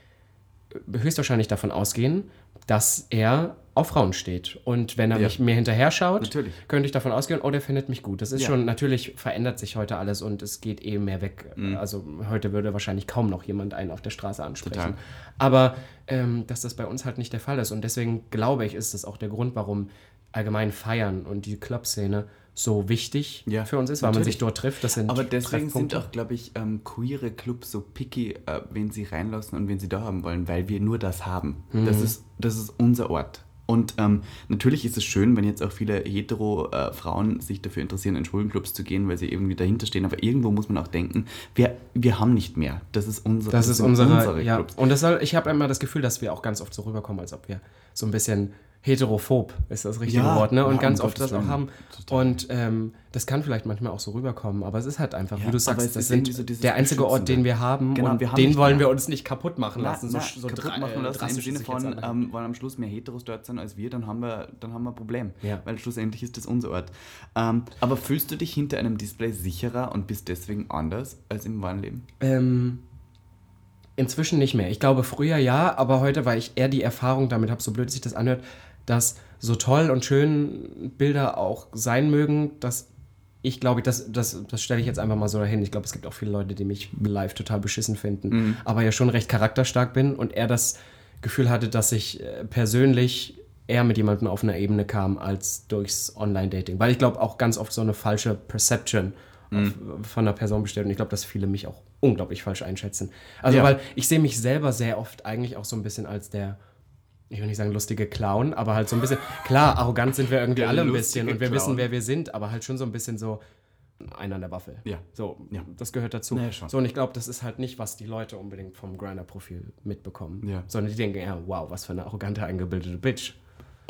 äh, höchstwahrscheinlich davon ausgehen, dass er auf Frauen steht. Und wenn er Ja. mich mir hinterher schaut, Natürlich. könnte ich davon ausgehen, oh, der findet mich gut. Das ist Ja. schon, natürlich verändert sich heute alles und es geht eh mehr weg. Mhm. Also heute würde wahrscheinlich kaum noch jemand einen auf der Straße ansprechen. Total. Aber ähm, dass das bei uns halt nicht der Fall ist. Und deswegen glaube ich, ist das auch der Grund, warum allgemein Feiern und die Clubszene so wichtig Ja, für uns ist, weil man natürlich. sich dort trifft. Das sind Aber deswegen sind auch, glaube ich, ähm, queere Clubs so picky, äh, wen sie reinlassen und wen sie da haben wollen, weil wir nur das haben. Mhm. Das, ist, das ist unser Ort. Und ähm, natürlich ist es schön, wenn jetzt auch viele hetero-Frauen sich dafür interessieren, in schwulen Clubs zu gehen, weil sie irgendwie dahinter stehen. Aber irgendwo muss man auch denken, wir, wir haben nicht mehr. Das ist unser Das ist sind unsere, ja. Clubs. Und das soll, ich habe immer das Gefühl, dass wir auch ganz oft so rüberkommen, als ob wir so ein bisschen heterophob ist das richtige Ja, Wort, ne? Und ja, ganz um oft das auch haben. Total. Und ähm, das kann vielleicht manchmal auch so rüberkommen, aber es ist halt einfach, Ja, wie du sagst, das sind so der einzige Ort, den wir haben Genau, und wir haben den wollen wir uns nicht kaputt machen lassen. Na, so, so kaputt machen lassen im Sinne von, ähm, weil am Schluss mehr Heteros dort sind als wir, dann haben wir, dann haben wir ein Problem. Weil schlussendlich ist das unser Ort. Ähm, aber fühlst du dich hinter einem Display sicherer und bist deswegen anders als im wahren Leben? Ähm, inzwischen nicht mehr. Ich glaube früher ja, aber heute, weil ich eher die Erfahrung damit habe, so blöd sich das anhört, dass so toll und schön Bilder auch sein mögen, dass ich glaube, das, das, das stelle ich jetzt einfach mal so dahin. Ich glaube, es gibt auch viele Leute, die mich live total beschissen finden, Mhm. aber ja schon recht charakterstark bin und er das Gefühl hatte, dass ich äh, persönlich eher mit jemandem auf einer Ebene kam als durchs Online-Dating. Weil ich glaube auch ganz oft so eine falsche Perception Mhm. auf, von einer Person besteht und ich glaube, dass viele mich auch unglaublich falsch einschätzen. Also, Ja. weil ich sehe mich selber sehr oft eigentlich auch so ein bisschen als der ich will nicht sagen lustige Clown, aber halt so ein bisschen, klar, arrogant sind wir irgendwie Der alle ein bisschen und wir Clown. wissen, wer wir sind, aber halt schon so ein bisschen so einer an der Waffel. Ja. So, Ja. das gehört dazu. Schon. So, und ich glaube, das ist halt nicht, was die Leute unbedingt vom Grinder-Profil mitbekommen. Ja. Sondern die denken, ja, wow, was für eine arrogante, eingebildete Bitch.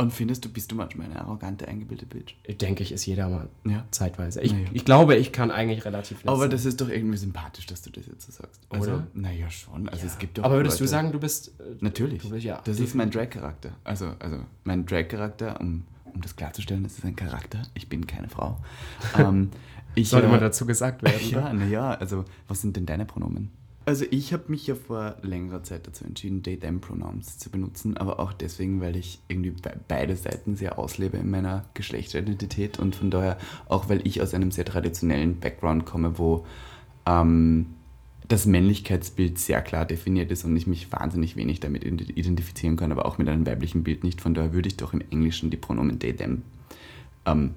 Und findest du, bist du manchmal eine arrogante, eingebildete Bitch? Denke ich, ist jeder mal Ja. zeitweise. Ich, Naja. ich glaube, ich kann eigentlich relativ nett Aber das ist doch irgendwie sympathisch, dass du das jetzt so sagst. Also, Oder? naja, schon. Also es gibt doch Aber würdest du Leute- sagen, du bist. äh, Natürlich. Du bist, ja. das ist mein Drag-Charakter. Also, also mein Drag-Charakter, um, um das klarzustellen, das ist ein Charakter. Ich bin keine Frau. <laughs> ähm, ich, Sollte äh, mal dazu gesagt werden. <laughs> Ja, naja, also was sind denn deine Pronomen? Also ich habe mich ja vor längerer Zeit dazu entschieden, They-Them-Pronouns zu benutzen, aber auch deswegen, weil ich irgendwie be beide Seiten sehr auslebe in meiner Geschlechteridentität und von daher auch, weil ich aus einem sehr traditionellen Background komme, wo ähm, das Männlichkeitsbild sehr klar definiert ist und ich mich wahnsinnig wenig damit ident- identifizieren kann, aber auch mit einem weiblichen Bild nicht. Von daher würde ich doch im Englischen die Pronomen They-Them ähm,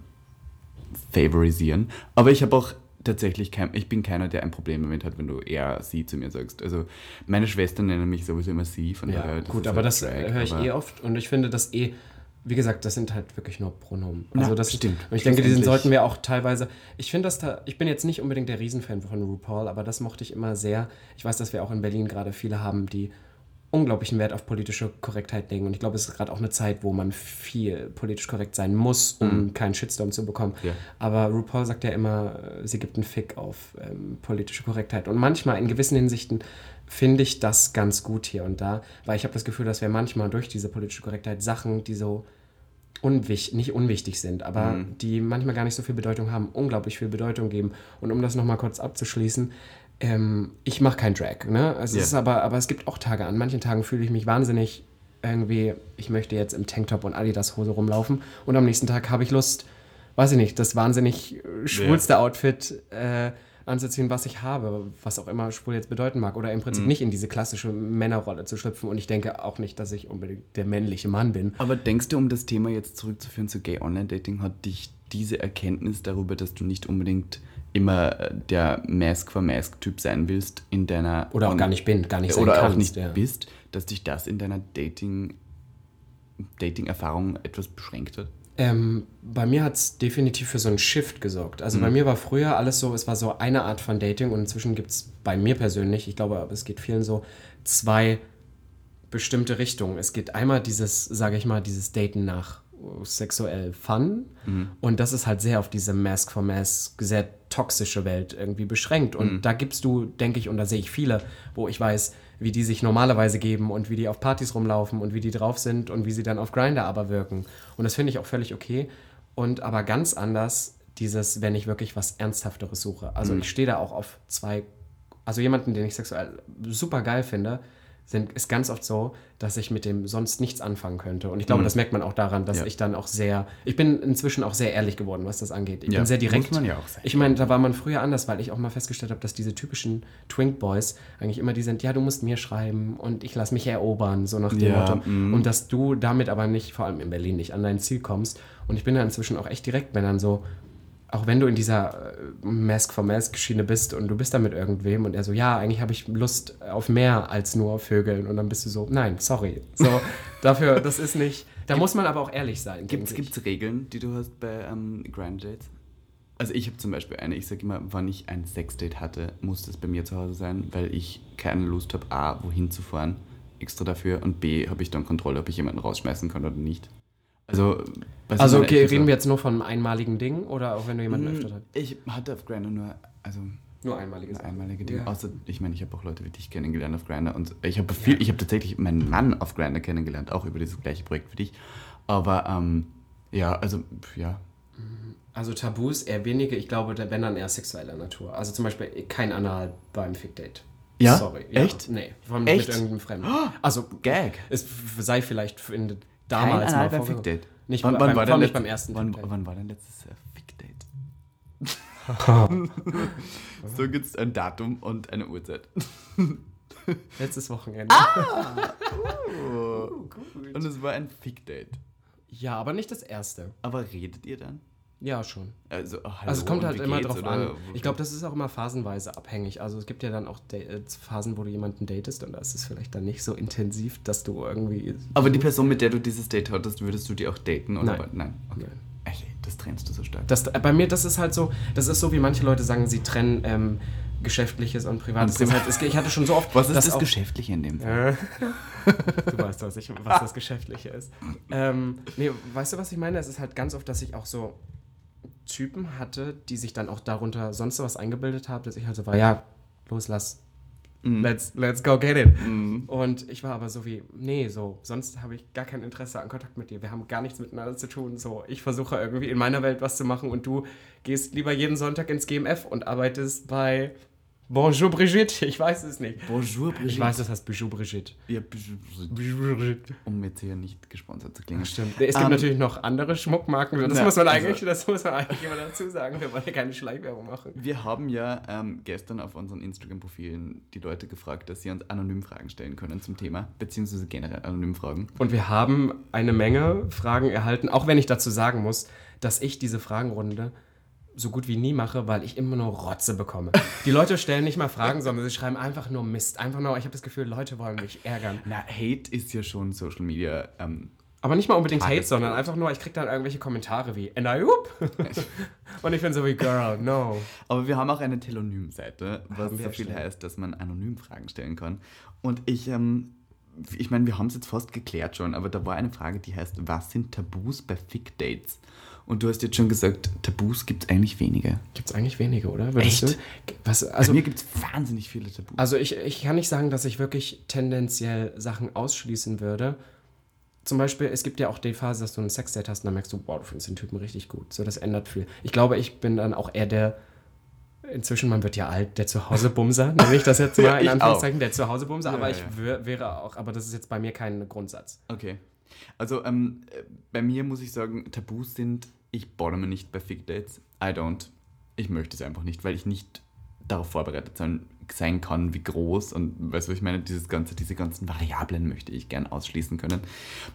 favorisieren. Aber ich habe auch tatsächlich kein, ich bin keiner, der ein Problem damit hat, wenn du eher sie zu mir sagst. Also meine Schwestern nennen mich sowieso immer sie, von Ja, daher. gut, ist aber halt das höre ich eh oft und ich finde das eh, wie gesagt, das sind halt wirklich nur Pronomen. Ja, Also das stimmt. Und ich denke, diesen sollten wir auch teilweise. Ich finde das da, ich bin jetzt nicht unbedingt der Riesenfan von RuPaul, aber das mochte ich immer sehr. Ich weiß, dass wir auch in Berlin gerade viele haben, die unglaublichen Wert auf politische Korrektheit legen. Und ich glaube, es ist gerade auch eine Zeit, wo man viel politisch korrekt sein muss, um keinen Shitstorm zu bekommen. Ja. Aber RuPaul sagt ja immer, äh, sie gibt einen Fick auf ähm, politische Korrektheit. Und manchmal, in gewissen Hinsichten, finde ich das ganz gut hier und da, weil ich habe das Gefühl, dass wir manchmal durch diese politische Korrektheit Sachen, die so unwich nicht unwichtig sind, aber Mhm. die manchmal gar nicht so viel Bedeutung haben, unglaublich viel Bedeutung geben. Und um das nochmal kurz abzuschließen, ähm, ich mache kein Drag, ne? Es Ja. ist aber, aber es gibt auch Tage, an manchen Tagen fühle ich mich wahnsinnig irgendwie, ich möchte jetzt im Tanktop und Adidas-Hose rumlaufen und am nächsten Tag habe ich Lust, weiß ich nicht, das wahnsinnig äh, schwulste Outfit äh, anzuziehen, was ich habe, was auch immer schwul jetzt bedeuten mag. Oder im Mhm. Prinzip nicht in diese klassische Männerrolle zu schlüpfen. Und ich denke auch nicht, dass ich unbedingt der männliche Mann bin. Aber denkst du, um das Thema jetzt zurückzuführen zu Gay Online Dating, hat dich diese Erkenntnis darüber, dass du nicht unbedingt immer der Mask for Mask Typ sein willst in deiner Oder auch gar nicht bin, gar nicht sein oder auch kannst, nicht ja. bist, dass dich das in deiner Dating Dating Erfahrung etwas beschränkt hat? Ähm, bei mir hat es definitiv für so einen Shift gesorgt. Also Mhm. bei mir war früher alles so, es war so eine Art von Dating und inzwischen gibt es bei mir persönlich, ich glaube, es geht vielen so, zwei bestimmte Richtungen. Es geht einmal dieses, sage ich mal, dieses Daten nach sexuell Fun und das ist halt sehr auf diese Mask for Mask, sehr toxische Welt irgendwie beschränkt und da gibst du, denke ich, und da sehe ich viele, wo ich weiß, wie die sich normalerweise geben und wie die auf Partys rumlaufen und wie die drauf sind und wie sie dann auf Grinder aber wirken. Und das finde ich auch völlig okay. Und aber ganz anders dieses, wenn ich wirklich was Ernsthafteres suche. Also ich stehe da auch auf zwei, also jemanden, den ich sexuell super geil finde, sind, ist ganz oft so, dass ich mit dem sonst nichts anfangen könnte. Und ich glaube, das merkt man auch daran, dass Ja. ich dann auch sehr, ich bin inzwischen auch sehr ehrlich geworden, was das angeht. Ich Ja, bin sehr direkt. muss man ja auch sein. Ich meine, da war man früher anders, weil ich auch mal festgestellt habe, dass diese typischen Twink Boys eigentlich immer die sind, ja, du musst mir schreiben und ich lass mich erobern, so nach dem Ja, Motto. mm. Und dass du damit aber nicht, vor allem in Berlin, nicht an dein Ziel kommst. Und ich bin da inzwischen auch echt direkt, wenn dann so, auch wenn du in dieser äh, Mask for Mask Schiene bist und du bist da mit irgendwem und er so, ja, eigentlich habe ich Lust auf mehr als nur Vögeln und dann bist du so, nein, sorry. So, <laughs> dafür, das ist nicht, da muss man aber auch ehrlich sein. Gibt es Regeln, die du hast bei ähm, Grind Dates? Also ich habe zum Beispiel eine, ich sage immer, wann ich ein Sexdate hatte, muss das bei mir zu Hause sein, weil ich keine Lust habe, A, wohin zu fahren, extra dafür, und B, habe ich dann Kontrolle, ob ich jemanden rausschmeißen kann oder nicht. Also, was Also okay, reden wir jetzt nur von einem einmaligen Ding oder auch wenn du jemanden Mm, öfter hast? Ich hatte auf Grindr nur, also Nur einmaliges. einmalige Ding. Ja. Außer, ich meine, ich habe auch Leute wie dich kennengelernt auf Grindr und ich habe viel, ich habe tatsächlich meinen Mann auf Grindr kennengelernt, auch über dieses gleiche Projekt wie dich. Aber ähm, ja, also ja, Also Tabus eher wenige, ich glaube, da- wenn dann eher sexueller Natur. Also zum Beispiel kein Anal beim Fick-Date. Ja? Sorry. Echt? Nee, von, Echt? mit irgendeinem Fremden. Also Gag. es sei vielleicht in, damals Kein mal beim vorgekommen. Fick-Date. Nicht wann, beim- wann, vor war dein nicht letztes, beim ersten wann, Fick-Date. wann war dein letztes äh, Fick-Date? <laughs> so gibt es ein Datum und eine Uhrzeit. <laughs> Letztes Wochenende. Ah! Und es war ein Fick-Date. Ja, aber nicht das erste. Aber redet ihr dann? Ja, schon. Also, oh, hallo, Also es kommt halt immer drauf oder? an. Ich glaube, das ist auch immer phasenweise abhängig. Also es gibt ja dann auch Da- äh, Phasen, wo du jemanden datest und da ist es vielleicht dann nicht so intensiv, dass du irgendwie. Aber die Person, mit der du dieses Date hattest, würdest du die auch daten? Oder Nein. Nein. Okay. Nein. Ey, das trennst du so stark. Das, äh, bei mir, das ist halt so, das ist so, wie manche Leute sagen, sie trennen ähm, Geschäftliches und Privates. Und Das ist halt, ich hatte schon so oft. Was ist das auch- Geschäftliche in dem Fall? <laughs> Du weißt, was, ich, was das Geschäftliche ist. Ähm, nee, weißt du, was ich meine? Es ist halt ganz oft, dass ich auch so Typen hatte, die sich dann auch darunter sonst was eingebildet haben, dass ich halt so war, ja, los, lass. Let's, let's go get it. Und ich war aber so wie, nee, so, sonst habe ich gar kein Interesse an Kontakt mit dir. Wir haben gar nichts miteinander zu tun. So, ich versuche irgendwie in meiner Welt was zu machen und du gehst lieber jeden Sonntag ins GMF und arbeitest bei Bonjour Brigitte. Ich weiß es nicht. Bonjour, Brigitte. Ich weiß, das heißt Bijou Brigitte. Ja, Bijou Brigitte. Bijou Brigitte. um jetzt hier nicht gesponsert zu klingen. Stimmt. Es gibt Ähm, natürlich noch andere Schmuckmarken. Das, na, muss man also- eigentlich, das muss man eigentlich immer dazu sagen. Wir wollen ja keine Schleichwerbung machen. Wir haben ja ähm, gestern auf unseren Instagram-Profilen die Leute gefragt, dass sie uns anonym Fragen stellen können zum Thema, beziehungsweise generell anonym Fragen. Und wir haben eine Menge Fragen erhalten, auch wenn ich dazu sagen muss, dass ich diese Fragenrunde so gut wie nie mache, weil ich immer nur Rotze bekomme. Die Leute stellen nicht mal Fragen, sondern sie schreiben einfach nur Mist. Einfach nur, ich habe das Gefühl, Leute wollen mich ärgern. Na, Hate ist ja schon Social Media. Ähm, Aber nicht mal unbedingt Hate, sondern einfach nur, ich kriege dann irgendwelche Kommentare wie, and I whoop. <laughs> Und ich bin so wie, girl, no. aber wir haben auch eine Telonym-Seite, was so viel stimmt. heißt, dass man anonym Fragen stellen kann. Und ich, ähm, ich meine, wir haben es jetzt fast geklärt schon, aber da war eine Frage, die heißt, was sind Tabus bei Fick-Dates? Und du hast jetzt schon gesagt, Tabus gibt es eigentlich wenige. Gibt es eigentlich wenige, oder? Würdest Echt? Du? Was, Also, Bei mir gibt es wahnsinnig viele Tabus. Also ich, ich kann nicht sagen, dass ich wirklich tendenziell Sachen ausschließen würde. Zum Beispiel, es gibt ja auch die Phase, dass du einen Sexdate hast und dann merkst du, wow, du findest den Typen richtig gut. So, das ändert viel. Ich glaube, ich bin dann auch eher der, inzwischen, man wird ja alt, der Zuhausebumser, <laughs> nenne ich das jetzt mal in Ich Anführungszeichen, der Zuhausebumser, Ja, aber ich wär, wäre auch, aber das ist jetzt bei mir kein Grundsatz. Okay. Also ähm, äh, bei mir muss ich sagen, Tabus sind, ich botome nicht bei Fig Dates. I don't. Ich möchte es einfach nicht, weil ich nicht darauf vorbereitet sein, sein kann, wie groß und weißt du, was ich meine, dieses ganze, diese ganzen Variablen möchte ich gern ausschließen können.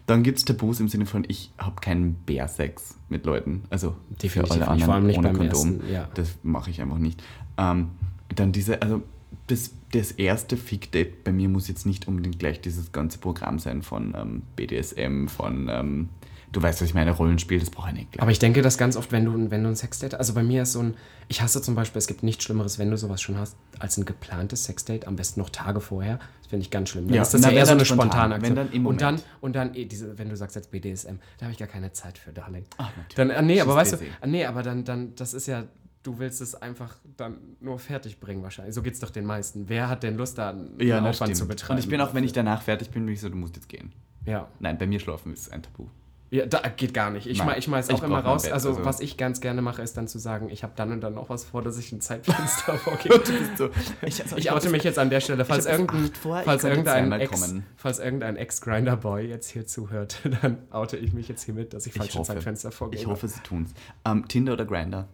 Dann gibt es Tabus im Sinne von, ich habe keinen Bärsex mit Leuten. Also Definitiv für alle anderen vor allem nicht ohne Kondom. ersten, ja. Das mache ich einfach nicht. Ähm, dann diese, also das, das erste Fick-Date bei mir muss jetzt nicht unbedingt gleich dieses ganze Programm sein von ähm, BDSM, von, ähm, du weißt, was ich meine, Rollenspiel, das brauche ich nicht gleich. Aber ich denke, dass ganz oft, wenn du, wenn du ein Sexdate, also bei mir ist so ein, ich hasse zum Beispiel, es gibt nichts Schlimmeres, wenn du sowas schon hast, als ein geplantes Sexdate, am besten noch Tage vorher. Das finde ich ganz schlimm. Dann Ja, ist das ja eher so eine spontan, spontane Aktion. dann im und dann, und dann, eh, diese, wenn du sagst jetzt BDSM, da habe ich gar keine Zeit für, Darling. Ah, natürlich. Dann, äh, nee, aber weißt du, äh, nee, aber dann, dann, das ist ja, du willst es einfach dann nur fertig bringen wahrscheinlich. So geht es doch den meisten. Wer hat denn Lust, da einen ja, Aufwand stimmt. zu betreiben? Und ich bin auch, wenn ich danach fertig bin, bin ich so, du musst jetzt gehen. Ja. Nein, bei mir schlafen ist ein Tabu. Ja, da geht gar nicht. Ich, Nein. schmeiß, ich schmeiß auch immer raus. Bett, also, also- was ich ganz gerne mache, ist dann zu sagen, ich habe dann und dann noch was vor, dass ich ein Zeitfenster <laughs> vorgebe. So, ich, also, Ich oute mich jetzt an der Stelle, falls, irgendein, vor, falls, irgendein Ex, falls irgendein Ex-Grinder-Boy jetzt hier zuhört, <laughs> dann oute ich mich jetzt hiermit, dass ich Ich falsche hoffe, Zeitfenster vorgebe. ich hoffe, sie tun's. Ähm, Tinder oder Grinder?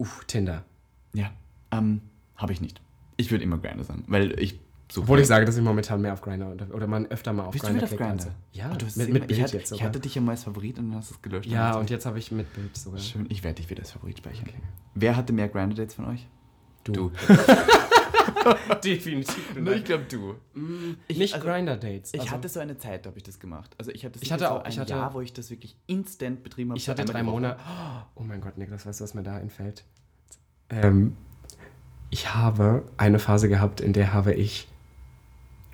Uff, Tinder. Ja. Ähm, habe ich nicht. Ich würde immer Grinder sagen, weil ich so Obwohl ich sage, dass ich momentan mehr auf Grinder oder man öfter mal auf Bist du Grindr wieder auf Grindr? Ja, Ah, du hast mit, mit Bild ich hatte, jetzt Ich sogar. hatte dich ja mal als Favorit und dann hast du es gelöscht. ja, dann und jetzt habe ich mit Bild sogar. Schön, ich werde dich wieder als Favorit speichern. Wer hatte mehr Grinder-Dates von euch? Du. <laughs> <laughs> Definitiv. ich glaube du. nicht also, Grinder-Dates. Ich also- hatte so eine Zeit, da habe ich das gemacht. Also ich hatte, Ich hatte so auch- ein ich hatte- Jahr, wo ich das wirklich instant betrieben habe. Ich hatte drei. Monate. Oh mein Gott, Niklas, weißt du, was mir da einfällt? Ähm, ich habe eine Phase gehabt, in der habe ich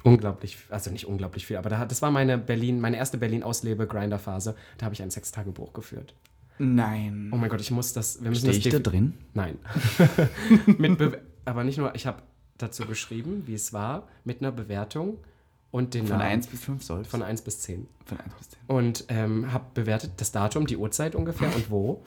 unglaublich, also nicht unglaublich viel, aber da, das war meine Berlin, meine erste Berlin-Auslebe-Grinder-Phase. Da habe ich ein Sextagebuch geführt. Nein. Oh mein Gott, ich muss das. Wir müssen Stehe das ich da drin? Nein. <laughs> aber nicht nur, ich habe dazu geschrieben, wie es war, mit einer Bewertung und den Von Namen. 1 bis 5 soll Von 1 bis 10. Von 1 bis 10. Und ähm, habe bewertet das Datum, die Uhrzeit ungefähr und wo.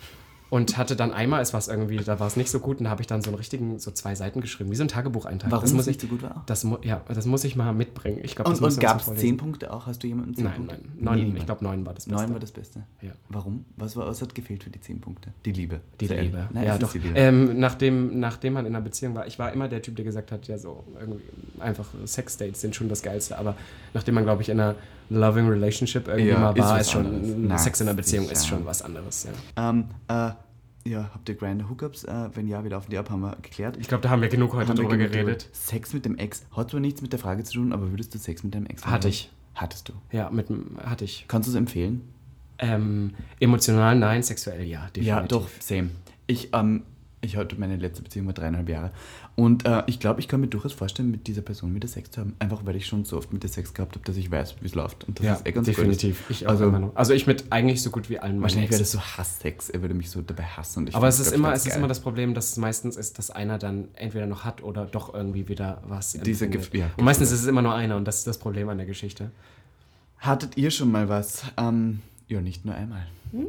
Und hatte dann einmal, es war irgendwie, da war es nicht so gut, und da habe ich dann so einen richtigen, so zwei Seiten geschrieben, wie so ein Tagebucheintrag. Warum das muss es ich, nicht so gut war? das, ja, das muss ich mal mitbringen. Ich glaube, das Und, und gab es zehn Punkte auch? Hast du jemanden zehn Nein, Punkte? nein. Neun, ich glaube, neun war das Beste. Neun war das Beste. Ja. Warum? Was, war, was hat gefehlt für die zehn Punkte? Die Liebe. Die Sehr Liebe. Nein, ja, doch. Die Liebe. Ähm, nachdem, nachdem man in einer Beziehung war, ich war immer der Typ, der gesagt hat, ja, so irgendwie einfach Sexdates sind schon das Geilste. Aber nachdem man, glaube ich, in einer loving relationship irgendwie Ja, mal ist war, was ist schon anderes. Sex in einer Beziehung ist sicher. schon was anderes. Ja. Ähm, äh, ja, habt ihr Grindr Hookups? Äh, wenn ja, wie laufen die ab? Haben wir geklärt. Ich glaube, da haben wir genug heute Haben wir drüber geredet. Sex mit dem Ex hat zwar nichts mit der Frage zu tun, aber würdest du Sex mit deinem Ex haben? Hatte ich. Hattest du. Ja, mit, hatte ich. Kannst du es empfehlen? Ähm, emotional nein, sexuell ja, definitiv. Ja, doch, same. Ich, ähm, ich hatte meine letzte Beziehung war dreieinhalb Jahre. Und äh, ich glaube, ich kann mir durchaus vorstellen, mit dieser Person wieder Sex zu haben. Einfach weil ich schon so oft mit der Sex gehabt habe, dass ich weiß, wie es läuft. Und das Ja, ist eh ganz definitiv. Ich Also-. Also ich mit eigentlich so gut wie allen Wahrscheinlich wäre das so Hasssex. Er würde mich so dabei hassen. Und ich Aber es ist, immer, es ist immer das Problem, dass es meistens ist, dass einer dann entweder noch hat oder doch irgendwie wieder was Diese. Gef- ja, Und meistens ist es immer nur einer und das ist das Problem an der Geschichte. Hattet ihr schon mal was? Ähm, ja, nicht nur einmal. <laughs>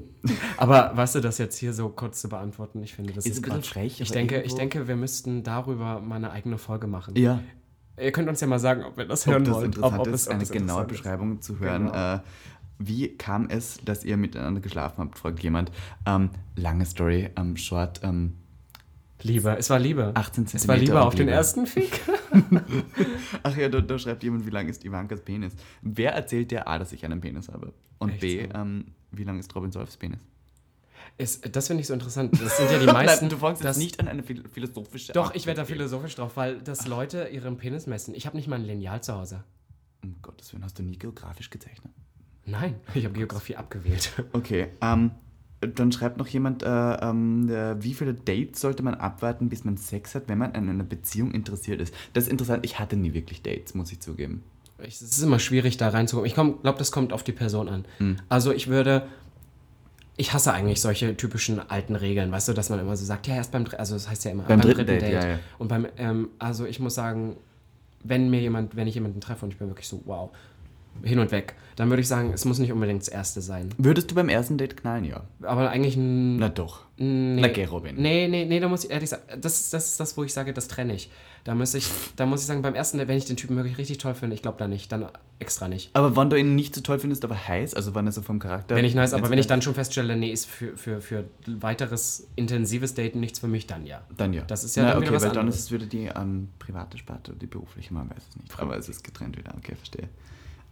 Aber weißt du, das jetzt hier so kurz zu beantworten, ich finde, das Ist ist, ein bisschen frech, Ich denke, ich denke, wir müssten darüber mal eine eigene Folge machen. Ja, Ihr könnt uns ja mal sagen, ob wir das ob hören das wollt. ob, ob ist, es, ob eine das genaue interessant ist. Beschreibung zu hören. Genau. Äh, wie kam es, dass ihr miteinander geschlafen habt, fragt jemand. Ähm, lange Story, ähm, short, ähm, Liebe, es war Liebe. 18 Es war Zentimeter Liebe und auf den Liebe. ersten Fick. <laughs> Ach ja, da, da schreibt jemand, wie lang ist Ivankas Penis? Wer erzählt dir A, dass ich einen Penis habe? Und Echt B, ähm, wie lang ist Robin Solfs Penis? Es, das finde ich so interessant. Das sind ja die <laughs> meisten. Du fragst das, jetzt nicht an eine phil- philosophische Doch, Art ich werde da philosophisch drauf, weil das Leute ihren Penis messen. Ich habe nicht mal ein Lineal zu Hause. Um Gottes Willen, hast du nie geografisch gezeichnet? Nein, ich habe Geografie abgewählt. Okay, ähm, dann schreibt noch jemand, äh, ähm, äh, wie viele Dates sollte man abwarten, bis man Sex hat, wenn man an einer Beziehung interessiert ist? Das ist interessant, ich hatte nie wirklich Dates, muss ich zugeben. Es ist immer schwierig, da reinzukommen. Ich glaube, das kommt auf die Person an. Also ich würde. Ich hasse eigentlich solche typischen alten Regeln, weißt du, dass man immer so sagt, ja, erst beim, also das heißt ja immer Beim dritten Date, ja, ja. Und beim, ähm, also ich muss sagen, wenn mir jemand, wenn ich jemanden treffe und ich bin wirklich so, wow, hin und weg, dann würde ich sagen, es muss nicht unbedingt das erste sein. Würdest du beim ersten Date knallen, ja? Aber eigentlich ein. Na doch. Nee. Na geh, Robin. Nee, nee, nee, da muss ich ehrlich sagen, das, ist- das ist das, wo ich sage, das trenne ich. Da muss ich, da muss ich sagen, beim ersten, Date, wenn ich den Typen wirklich richtig toll finde, ich glaube da nicht, dann extra nicht. Aber wann du ihn nicht so toll findest, aber heiß, also wann er so vom Charakter... Wenn ich nice, aber wenn ich dann schon feststelle, nee, ist für, für, für weiteres intensives Daten nichts für mich, dann ja. Dann ja. Das ist ja Na, dann okay, wieder was weil dann anderes. ist es wieder die ähm, private Sparte, die berufliche, man weiß es nicht. Aber es ist getrennt wieder, okay, verstehe.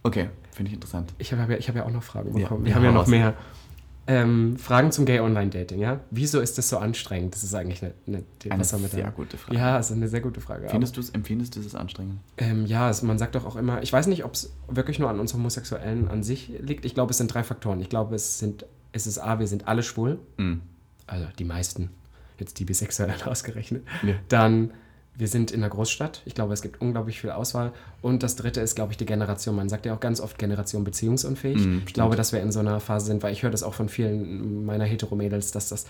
Okay, finde ich interessant. Ich habe ja, hab ja auch noch Fragen bekommen. ja, Wir haben ja noch mehr. Ähm, Fragen zum Gay-Online-Dating, ja? Wieso ist das so anstrengend? Das ist eigentlich eine, eine, Eine sehr da? gute Frage. Ja, ist eine sehr gute Frage. Findest du es, empfindest du es anstrengend? Ähm, ja, es, man sagt doch auch immer, ich weiß nicht, ob es wirklich nur an uns Homosexuellen an sich liegt. Ich glaube, es sind drei Faktoren. Ich glaube, es sind, es ist A, wir sind alle schwul, Mhm. also die meisten, jetzt die Bisexuellen <laughs> ausgerechnet. Ja. Dann, wir sind in einer Großstadt. Ich glaube, es gibt unglaublich viel Auswahl. Und das dritte ist, glaube ich, die Generation. Man sagt ja auch ganz oft Generation beziehungsunfähig. Mhm, ich glaube, dass wir in so einer Phase sind, weil ich höre das auch von vielen meiner Heteromädels, dass das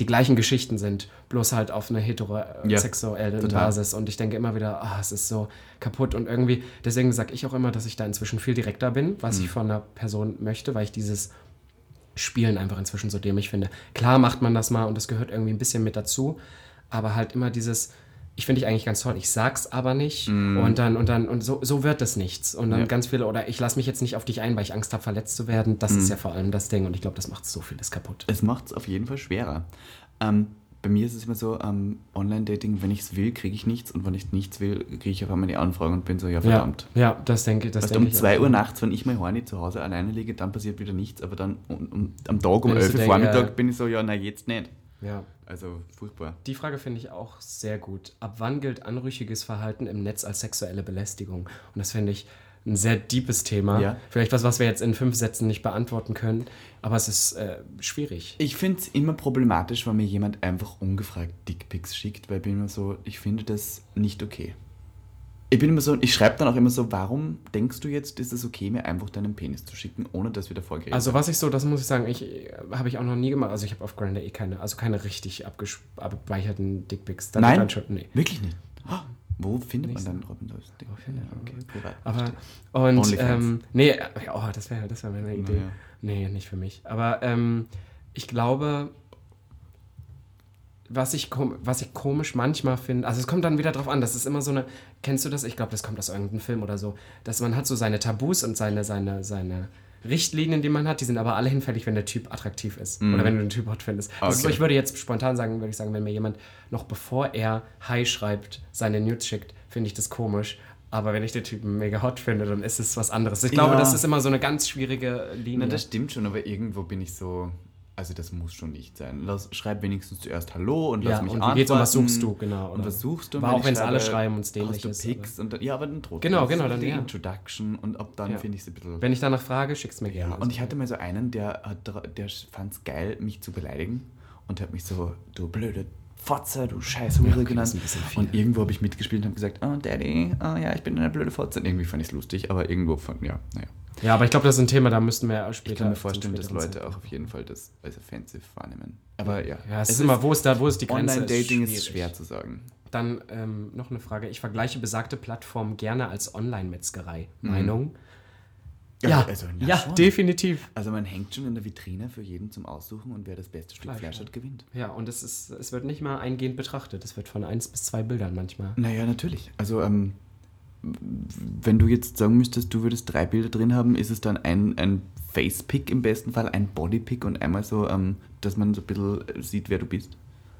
die gleichen Geschichten sind, bloß halt auf einer Ja, heterosexuellen total. Basis. Und ich denke immer wieder, ah, es ist so kaputt. Und irgendwie, deswegen sage ich auch immer, dass ich da inzwischen viel direkter bin, was Mhm. ich von einer Person möchte, weil ich dieses Spielen einfach inzwischen so dämlich finde. Klar macht man das mal und das gehört irgendwie ein bisschen mit dazu, aber halt immer dieses, ich finde dich eigentlich ganz toll, ich sag's aber nicht und dann und dann und so, so wird es nichts und dann. Ja. ganz viele oder ich lasse mich jetzt nicht auf dich ein, weil ich Angst habe verletzt zu werden. Das Mhm. ist ja vor allem das Ding und ich glaube, das macht so vieles kaputt. Es macht es auf jeden Fall schwerer. Ähm, bei mir ist es immer so, ähm, Online-Dating, wenn ich es will, kriege ich nichts und wenn ich nichts will, kriege ich auf einmal die Anfrage und bin so, ja verdammt. Ja, ja, das denke das Weißt du, denke um ich 2 auch. Uhr nachts, wenn ich mal horny zu Hause alleine liege, dann passiert wieder nichts, aber dann um, um, am Tag um Wenn ich 11 so Uhr Vormittag ja. bin ich so, ja, na jetzt nicht. Ja. Also furchtbar. Die Frage finde ich auch sehr gut. Ab wann gilt anrüchiges Verhalten im Netz als sexuelle Belästigung? Und das finde ich ein sehr deepes Thema. Ja. Vielleicht was, was wir jetzt in fünf Sätzen nicht beantworten können, aber es ist äh, schwierig. Ich finde es immer problematisch, wenn mir jemand einfach ungefragt Dickpics schickt, weil ich bin immer so, ich finde das nicht okay. Ich bin immer so, ich schreibe dann auch immer so, warum denkst du jetzt, ist es okay, mir einfach deinen Penis zu schicken, ohne dass wir davor geredet Also was ich so, das muss ich sagen, ich äh, habe ich auch noch nie gemacht. Also ich habe auf Grindr eh keine, also keine richtig abgespeicherten Dickpics. Da Nein? Dann schon, nee. Wirklich nicht. Oh, wo findet Nicht man dann Robin Solfs Dick? findet Ja, okay, privat. Aber und ähm, nee, äh, oh, das wäre das wäre meine Idee. Naja. Nee, nicht für mich. Aber ähm, ich glaube, was ich, was ich komisch manchmal finde, also es kommt dann wieder drauf an, das ist immer so eine, kennst du das? Ich glaube, das kommt aus irgendeinem Film oder so, dass man hat so seine Tabus und seine, seine, seine Richtlinien, die man hat, die sind aber alle hinfällig, wenn der Typ attraktiv ist oder wenn du den Typ hot findest. Das ist so, Okay. ich würde jetzt spontan sagen, würde ich sagen, wenn mir jemand noch bevor er Hi schreibt, seine Nudes schickt, finde ich das komisch. Aber wenn ich den Typen mega hot finde, dann ist es was anderes. Ich glaube, Ja. das ist immer so eine ganz schwierige Linie. Na, das stimmt schon, aber irgendwo bin ich so. Also das muss schon nicht sein. Lass, schreib wenigstens zuerst Hallo und lass Ja, mich und antworten. geht's und was suchst du, genau, Und oder? was suchst du? Aber wenn auch ich wenn's alle schreibe, schreiben und es dämlich du ist, Pics und dann, ja, aber dann trotzdem. Genau, genau, dann die ja. Introduction und ab dann Ja. finde ich es ein bisschen... wenn ich danach frage, schick's mir gerne. und ich hatte mal so einen, der, der fand es geil, mich zu beleidigen und hat mich so, du blöde Fotze, du scheiß Hure okay, genannt. Und irgendwo habe ich mitgespielt und habe gesagt, oh Daddy, oh ja, ich bin eine blöde Fotze. Und irgendwie fand ich es lustig, aber irgendwo fand, ja, naja. Ja, aber ich glaube, das ist ein Thema, da müssten wir später. Ich kann mir vorstellen, dass Leute auch auf jeden Fall das als offensive wahrnehmen. Aber ja, Ja, es, ist immer, wo ist da, wo ist die Grenze? Online-Dating ist schwierig. schwer zu sagen. Dann ähm, noch eine Frage. Ich vergleiche besagte Plattform gerne als Online-Metzgerei. Mhm. Meinung? Ja, also, na ja, definitiv. Also man hängt schon in der Vitrine für jeden zum Aussuchen und wer das beste Stück Fleisch, Fleisch ja. hat, gewinnt. Ja, und es, ist, es wird nicht mal eingehend betrachtet. Es wird von eins bis zwei Bildern manchmal. Naja, natürlich. Also ähm, wenn du jetzt sagen müsstest, du würdest drei Bilder drin haben, ist es dann ein, ein Face-Pick im besten Fall, ein Body-Pick und einmal so, ähm, dass man so ein bisschen sieht, wer du bist.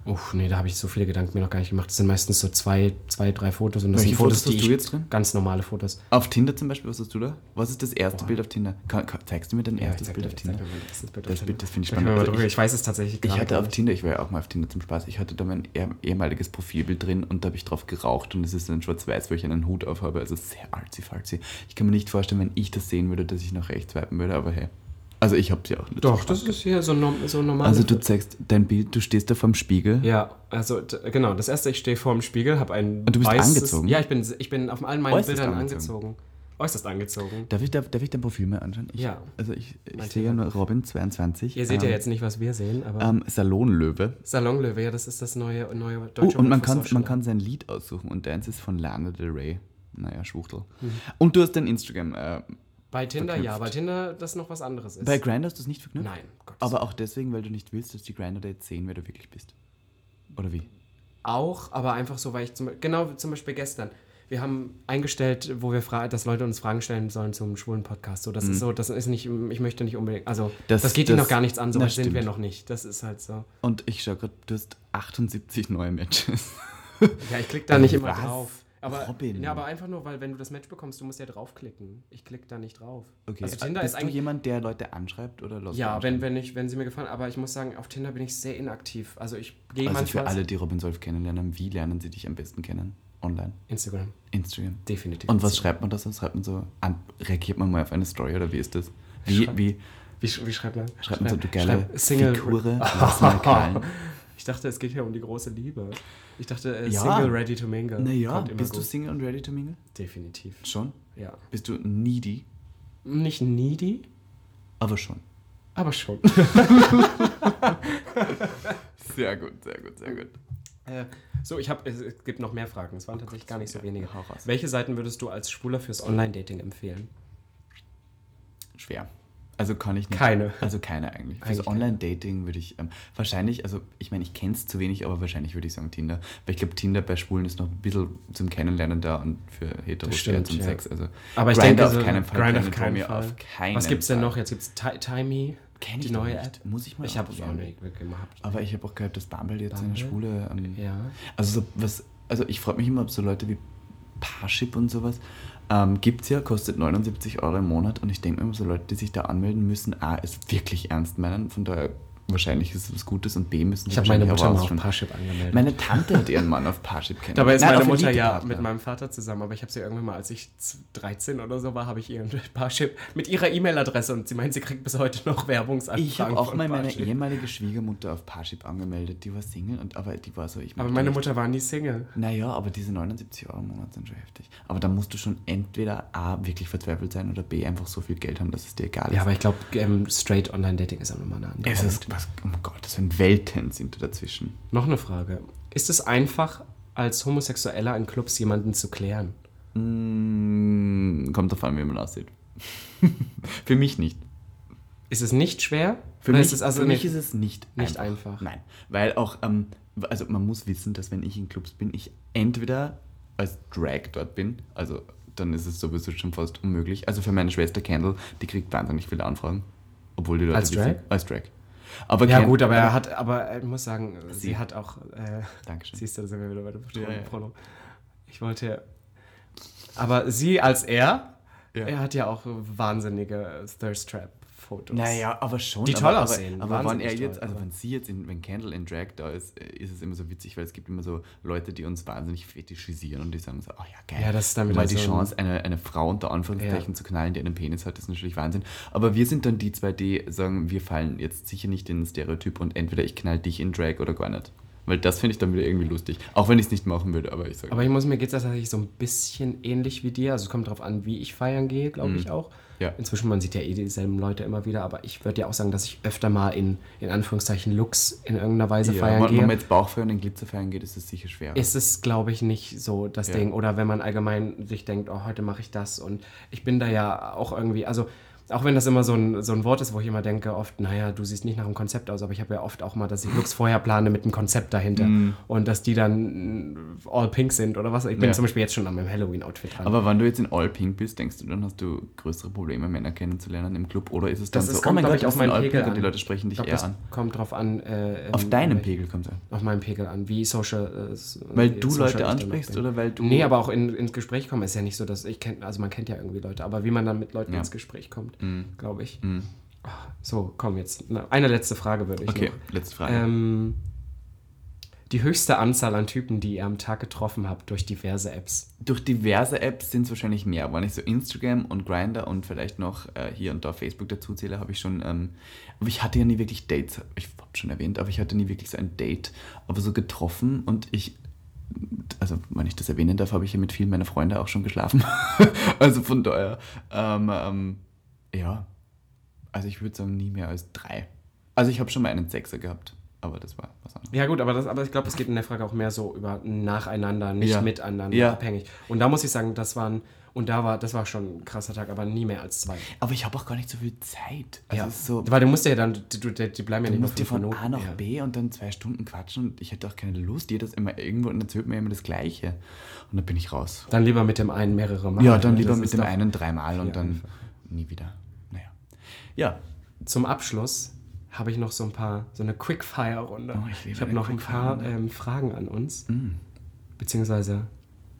Uff, nee, da habe ich so viele Gedanken mir noch gar nicht gemacht. Das sind meistens so zwei, zwei drei Fotos. Und das Welche sind Fotos, Fotos hast du ich, jetzt drin? Ganz normale Fotos. Auf Tinder zum Beispiel, was hast du da? Was ist das erste Boah. Bild auf Tinder? Kann, kann, zeigst du mir dein erstes zeig Bild dir- auf Tinder? erstes Bild Das. Bild, das finde ich spannend. mal Also ich- ich weiß es tatsächlich Ich gerade hatte auf. Tinder, ich war ja auch mal auf Tinder zum Spaß, ich hatte da mein eh- ehemaliges Profilbild drin und da habe ich drauf geraucht und es ist ein schwarz-weiß, wo ich einen Hut aufhabe, also sehr arzi-falzi. Ich kann mir nicht vorstellen, wenn ich das sehen würde, dass ich nach rechts swipen würde, aber hey. Also ich habe sie auch nicht. Doch, das ist hier so, norm, so normal. Also du zeigst dein Bild, du stehst da vorm Spiegel. Ja, also genau, das erste, ich stehe vor dem Spiegel, habe ein Und du bist weißes, angezogen? Ja, ich bin, ich bin auf allen meinen Äußerst Bildern angezogen. angezogen. Äußerst angezogen. Darf ich, darf, darf ich dein Profil mal anschauen? Ich, Ja. Also ich, ich sehe ja nur Robin22. Ihr seht ja ähm, jetzt nicht, was wir sehen, aber Ähm, Salonlöwe. Salonlöwe, ja, das ist das neue, neue Oh, deutsche und man kann, Social. man kann sein Lied aussuchen und deins ist von Lana Del Rey. Naja, Schwuchtel. Mhm. Und du hast dein Instagram. Äh, Bei Tinder ja, verknüpft. bei Tinder das noch was anderes ist. bei Grindr hast du es nicht verknüpft? Nein, Gott. Aber auch deswegen, weil du nicht willst, dass die Grindr jetzt sehen, wer du wirklich bist. Oder wie? Auch, aber einfach so, weil ich zum, genau zum Beispiel gestern. Wir haben eingestellt, wo wir dass Leute uns Fragen stellen sollen zum schwulen Podcast. So, das ist so, das ist nicht, ich möchte nicht unbedingt, also das, Mhm. Das- geht das- noch gar nichts an, so weit sind wir noch nicht. Das ist halt so. Und ich schaue gerade, du hast 78 neue Matches. Ja, ich klicke da nicht immer Was? drauf. Aber, Robin. Ja, aber einfach nur, weil wenn du das Match bekommst, du musst ja draufklicken. Ich klicke da nicht drauf. Okay, Also Tinder bist ist du eigentlich. jemand, der Leute anschreibt oder lässt Ja, wenn, wenn, ich, wenn sie mir gefallen, aber ich muss sagen, auf Tinder bin ich sehr inaktiv. Also ich gehe Also manchmal für alle, die Robin Solf kennenlernen, wie lernen sie dich am besten kennen? Online? Instagram, Instagram? definitiv. Und was schreibt man da so? Schreibt man so, an, reagiert man mal auf eine Story oder wie ist das? Wie, Schreib- wie Wie, sch- wie schreibt man? schreibt man so, du geile Single. Figure, lass <laughs> mal knallen. Ich dachte, es geht hier um die große Liebe. Ich dachte, äh, Ja. Single ready to mingle. Naja, bist du gut. Single und ready to mingle? Definitiv. Schon? Ja. Bist du needy? Nicht needy, Aber schon. aber schon. <laughs> Sehr gut, sehr gut, sehr gut. Äh, so, ich habe, es, es gibt noch mehr Fragen. Es waren tatsächlich gar nicht so wenige. Welche Seiten würdest du als Schwuler fürs Online-Dating empfehlen? Schwer. Also kann ich nicht. Keine. Also keine eigentlich. Keine. Online-Dating würde ich ähm, wahrscheinlich, also ich meine, ich kenne es zu wenig, aber wahrscheinlich würde ich sagen Tinder. Weil ich glaube, Tinder bei Schwulen ist noch ein bisschen zum Kennenlernen da und für Heteros stimmt, zum ja. Sex. Also Aber ich denke, auf so- keinen Fall. Grindr auf keinen Fall. Auf keinen Was gibt's denn Fall. noch? Jetzt gibt's Ti- Timey, Kenn die ich doch neue nicht. App. Muss ich mal Ich habe es auch nicht gemacht. Aber ich habe auch gehört, dass Bumble jetzt eine Bumble? schwule. Ähm, Ja. Also so was, also ich frage mich immer, ob so Leute wie Parship und sowas ähm, gibt es ja, kostet 79 Euro im Monat und ich denke mir immer, so Leute, die sich da anmelden müssen, A, es wirklich ernst meinen, von daher wahrscheinlich ist es was Gutes und B, müssen Ich habe meine Mutter mal auf Parship angemeldet. Meine Tante hat ihren Mann auf Parship <laughs> kennengelernt. Dabei ist Nein, meine Mutter ja mit meinem Vater zusammen, aber ich habe sie irgendwann mal, als ich z- 13 oder so war, habe ich ihren <laughs> Parship mit ihrer E-Mail-Adresse und sie meint, sie kriegt bis heute noch Werbungsanfragen Ich habe auch mal meine ehemalige Schwiegermutter auf Parship angemeldet, die war Single, und, aber die war so, ich Aber meine Mutter war nie Single. Naja, aber diese 79 Euro im Monat sind schon heftig. Aber da musst du schon entweder A, wirklich verzweifelt sein oder B, einfach so viel Geld haben, dass es dir egal ist. Ja, aber ich glaube, ähm, straight Online-Dating ist auch nochmal eine andere es ist, was, oh Gott, das sind Welten sind da dazwischen. Noch eine Frage. Ist es einfach, als Homosexueller in Clubs jemanden zu klären? Mm, kommt drauf an, wie man aussieht. <laughs> Für mich nicht. Ist es nicht schwer? Für, mich, ist es also für mich nicht- ist es nicht, nicht einfach. Nein, weil auch, ähm, also man muss wissen, dass wenn ich in Clubs bin, ich entweder als Drag dort bin, also dann ist es sowieso schon fast unmöglich. Also für meine Schwester Kendall, die kriegt wahnsinnig viele Anfragen, obwohl die Leute Als wissen- Drag? Als Drag. Aber Ja gut, aber er hat, aber ich muss sagen, sie, Sie. hat auch, äh, Dankeschön. siehst du, da sind wir wieder bei dem Ja, ja. Ich wollte, aber sie als er, Ja. er hat ja auch wahnsinnige Thirst Trap Fotos. Naja, aber schon. Die aber, toll aber, aussehen, Aber wenn wahnsinnig er jetzt, also aber- wenn sie jetzt, in, wenn Kendall in Drag da ist, äh, ist es immer so witzig, weil es gibt immer so Leute, die uns wahnsinnig fetischisieren und die sagen so, oh ja, geil. Ja, das ist dann Weil wieder die Chance, eine, eine Frau unter Anführungszeichen Ja. zu knallen, die einen Penis hat, ist natürlich Wahnsinn. Aber wir sind dann die zwei, die sagen, wir fallen jetzt sicher nicht in den Stereotyp und entweder ich knall dich in Drag oder gar nicht. Weil das finde ich dann wieder irgendwie lustig. Auch wenn ich es nicht machen würde, aber ich sage. Aber ich muss mir geht es tatsächlich so ein bisschen ähnlich wie dir. Also es kommt darauf an, wie ich feiern gehe, glaube ich auch. Ja. Inzwischen, man sieht ja eh dieselben Leute immer wieder, aber ich würde ja auch sagen, dass ich öfter mal in, in Anführungszeichen Looks in irgendeiner Weise ja, feiern gehe. wenn man jetzt Bauchfeuer und in Glitzer feiern geht, ist es sicher schwerer. ist es, glaube ich, nicht so das Ja. Ding. Oder wenn man allgemein sich denkt, oh, heute mache ich das. Und ich bin da ja auch irgendwie, also auch wenn das immer so ein, so ein Wort ist, wo ich immer denke, oft, naja, du siehst nicht nach einem Konzept aus, aber ich habe ja oft auch mal, dass ich Looks vorher plane mit einem Konzept dahinter. Und dass die dann mm, all pink sind oder was. Ich bin Ja. zum Beispiel jetzt schon an meinem Halloween-Outfit dran. Aber wenn du jetzt in All Pink bist, denkst du, dann hast du größere Probleme, Männer kennenzulernen im Club? Oder ist es dann Das so, oh kommt, mein glaub Gott, ich, auf meinen Pegel und die an. Leute sprechen ich dich glaube, eher an? kommt drauf an. Äh, Auf ähm, deinem welch- Pegel kommt es an. Auf meinem Pegel an, wie social. Äh, Weil du social Leute ansprichst oder weil du. Nee, aber auch in, ins Gespräch kommen ist ja nicht so, dass ich kenne, also man kennt ja irgendwie Leute, aber wie man dann mit Leuten Ja. ins Gespräch kommt, Mhm. glaube ich. Mhm. So, komm jetzt. Eine letzte Frage würde ich Okay, noch. letzte Frage. Ähm, die höchste Anzahl an Typen, die ihr am Tag getroffen habt durch diverse Apps. Durch diverse Apps sind es wahrscheinlich mehr. Wenn ich so Instagram und Grinder und vielleicht noch äh, hier und da Facebook dazu zähle, habe ich schon. Ähm, aber ich hatte ja nie wirklich Dates. Ich habe schon erwähnt, aber ich hatte nie wirklich so ein Date. Aber so getroffen und ich. Also, wenn ich das erwähnen darf, habe ich ja mit vielen meiner Freunde auch schon geschlafen. <laughs> also von daher. Ähm, ähm, ja. Also, ich würde sagen, nie mehr als drei. Also, ich habe schon mal einen Sechser gehabt. Aber das war was anderes. Ja gut, aber, das, aber ich glaube, es geht in der Frage auch mehr so über nacheinander, nicht Ja. miteinander Ja. abhängig. Und da muss ich sagen, das waren, und da war, das war schon ein krasser Tag, aber nie mehr als zwei. Aber ich habe auch gar nicht so viel Zeit. Also, ist so. Weil du musst ja dann, die, die, die bleiben ja nicht musst dir von Minuten. A nach ja. B und dann zwei Stunden quatschen und ich hätte auch keine Lust, jedes immer irgendwo und erzählt mir immer das Gleiche. Und dann bin ich raus. Dann lieber mit dem einen mehrere Mal. ja, dann lieber Das mit ist dem doch- einen dreimal und viel dann nie wieder. Ja. Zum Abschluss habe ich noch so ein paar, so eine Quickfire-Runde. Oh, ich liebe habe noch ein paar ähm, Fragen an uns. Mm. Beziehungsweise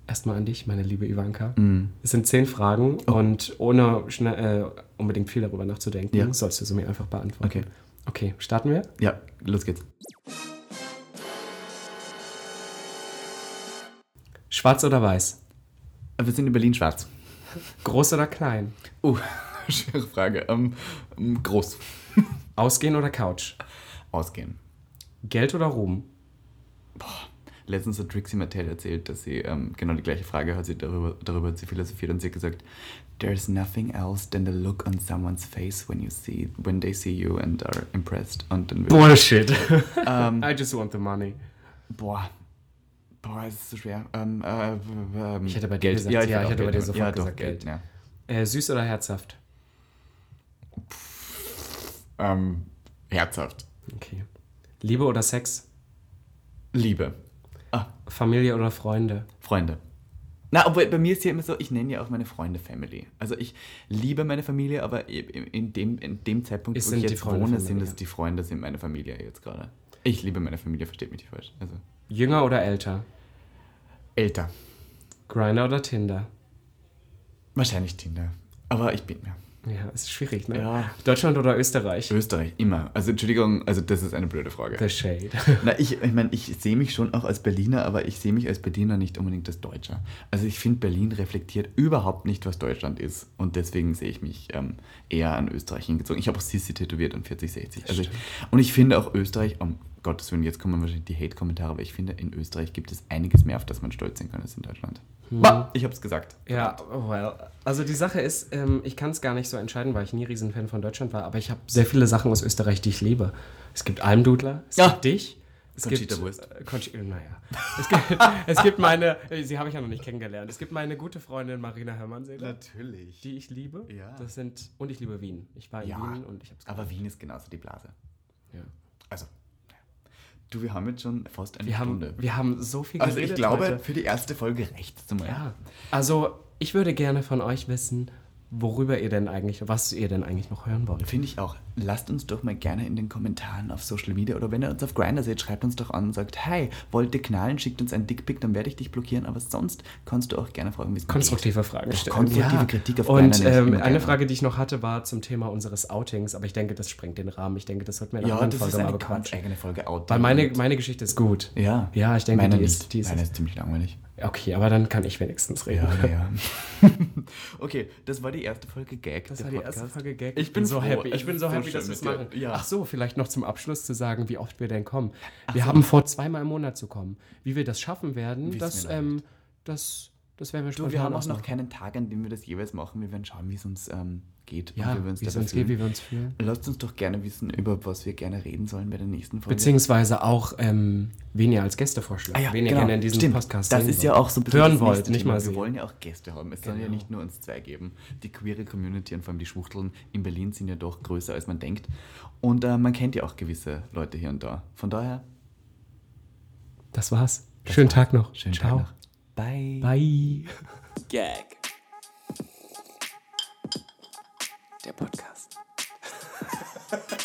erstmal an dich, meine liebe Ivanka. Mm. Es sind zehn Fragen und ohne schnell, äh, unbedingt viel darüber nachzudenken, Ja. sollst du sie mir einfach beantworten. Okay. Okay, starten wir? Ja, los geht's. Schwarz oder weiß? Wir sind in Berlin schwarz. Groß oder klein? Oh, schwere Frage. Ähm, ähm, groß. <laughs> Ausgehen oder Couch? Ausgehen. Geld oder Ruhm? Letztens hat Trixie Mattel erzählt, dass sie ähm, genau die gleiche Frage hat sie darüber, darüber hat sie philosophiert und sie hat gesagt, There's nothing else than the look on someone's face when you see when they see you and are impressed. Und dann Bullshit. <laughs> ähm, I just want the money. boah, boah, es ist so schwer. Ähm, äh, ähm, Ich hätte bei dir Geld. gesagt- ja, ja, ich hätte bei dir sofort ja, doch, gesagt Geld. Geld. Ja. Äh, süß oder herzhaft? Ähm, herzhaft. Okay. Liebe oder Sex? Liebe. Ah, Familie oder Freunde? Freunde. Na, obwohl bei mir ist ja immer so, ich nenne ja auch meine Freunde Family. Also ich liebe meine Familie, aber in dem, in dem Zeitpunkt, Es wo sind ich jetzt wohne, Familie. sind es die Freunde, sind meine Familie jetzt gerade. Ich liebe meine Familie, versteht mich nicht falsch. Also Jünger oder älter? älter. Grindr oder Tinder? Wahrscheinlich Tinder. Aber ich bin ja. Ja, ist schwierig, ne? Ja. Deutschland oder Österreich? Österreich, immer. Also Entschuldigung, also das ist eine blöde Frage. The Shade. Na, ich, ich meine, ich sehe mich schon auch als Berliner, aber ich sehe mich als Berliner nicht unbedingt als Deutscher. Also ich finde, Berlin reflektiert überhaupt nicht, was Deutschland ist. Und deswegen sehe ich mich ähm, eher an Österreich hingezogen. Ich habe auch Sissi tätowiert und 4060. Also ich, und ich finde auch Österreich, um Gottes Willen, jetzt kommen wahrscheinlich die Hate-Kommentare, aber ich finde, in Österreich gibt es einiges mehr, auf das man stolz sein kann als in Deutschland. Bah, ich habe es gesagt. Ja, well. Also die Sache ist, ähm, ich kann es gar nicht so entscheiden, weil ich nie Riesenfan von Deutschland war, aber ich habe sehr viele Sachen aus Österreich, die ich liebe. Es gibt Almdudler, es Ja. gibt dich, Es Conchita gibt, Wurst. äh, Conchi- naja. Es gibt, <laughs> es gibt meine, äh, sie habe ich ja noch nicht kennengelernt. Es gibt meine gute Freundin Marina Hermannseder, Natürlich. die ich liebe. Ja. Das sind, und ich liebe Wien. Ich war in Ja. Wien und ich habe es Aber Wien ist genauso die Blase. ja. Also. Du, wir haben jetzt schon fast eine wir, haben, Stunde. wir haben so viel also ich geredet glaube, heute. für die erste Folge reicht es mal. Ja. Also, ich würde gerne von euch wissen, worüber ihr denn eigentlich, was ihr denn eigentlich noch hören wollt. Finde ich auch. Lasst uns doch mal gerne in den Kommentaren auf Social Media oder wenn ihr uns auf Grindr seht, schreibt uns doch an und sagt, hey, wollt ihr knallen, schickt uns einen Dickpick, dann werde ich dich blockieren, aber sonst kannst du auch gerne fragen, wie es Konstruktive Fragen Doch, stellen. konstruktive Kritik auf Und Grindr ähm, eine gerne. Frage, die ich noch hatte, war zum Thema unseres Outings, aber ich denke, das sprengt den Rahmen. Ich denke, das wird mir in geht. einer Ja, anderen Folge mal eine ganz bequatschen. eigene Folge Out. Weil meine, meine Geschichte ist gut. ja. Ja, ich denke, meine die ist, die ist meine ist ziemlich langweilig. Okay, aber dann kann ich wenigstens reden. Ja, ja. <laughs> okay, das war die erste Folge Gag. Das war die erste Podcast. Folge Gag. Ich bin so froh. happy. Ich bin so so happy, dass wir es machen. Ja. Ach so, vielleicht noch zum Abschluss zu sagen, wie oft wir denn kommen. Wir haben vor, zweimal im Monat zu kommen. Wie wir das schaffen werden, das, ähm, das, das werden wir spontan wir haben auch noch keinen Tag, an dem wir das jeweils machen. Wir werden schauen, wie es uns ähm, geht Ja, und wie wir uns wie dabei uns geht, fühlen. wie wir uns fühlen. Lasst uns doch gerne wissen, über was wir gerne reden sollen bei der nächsten Folge. Beziehungsweise auch, ähm, wen ihr als Gäste vorschlägt. Ah ja, wen ihr genau. gerne in diesem Stimmt. Podcast Das ist ja auch so ein bisschen hören das wollt, nicht mal Wir wollen ja auch Gäste haben. Es sollen ja Genau. nicht nur uns zwei geben. Die queere Community und vor allem die Schwuchteln in Berlin sind ja doch größer, als man denkt. Und äh, man kennt ja auch gewisse Leute hier und da. Von daher, Das war's. Schönen Tag noch. schönen Ciao. Tag noch. Bye. Bye. Gag. der Podcast. <laughs>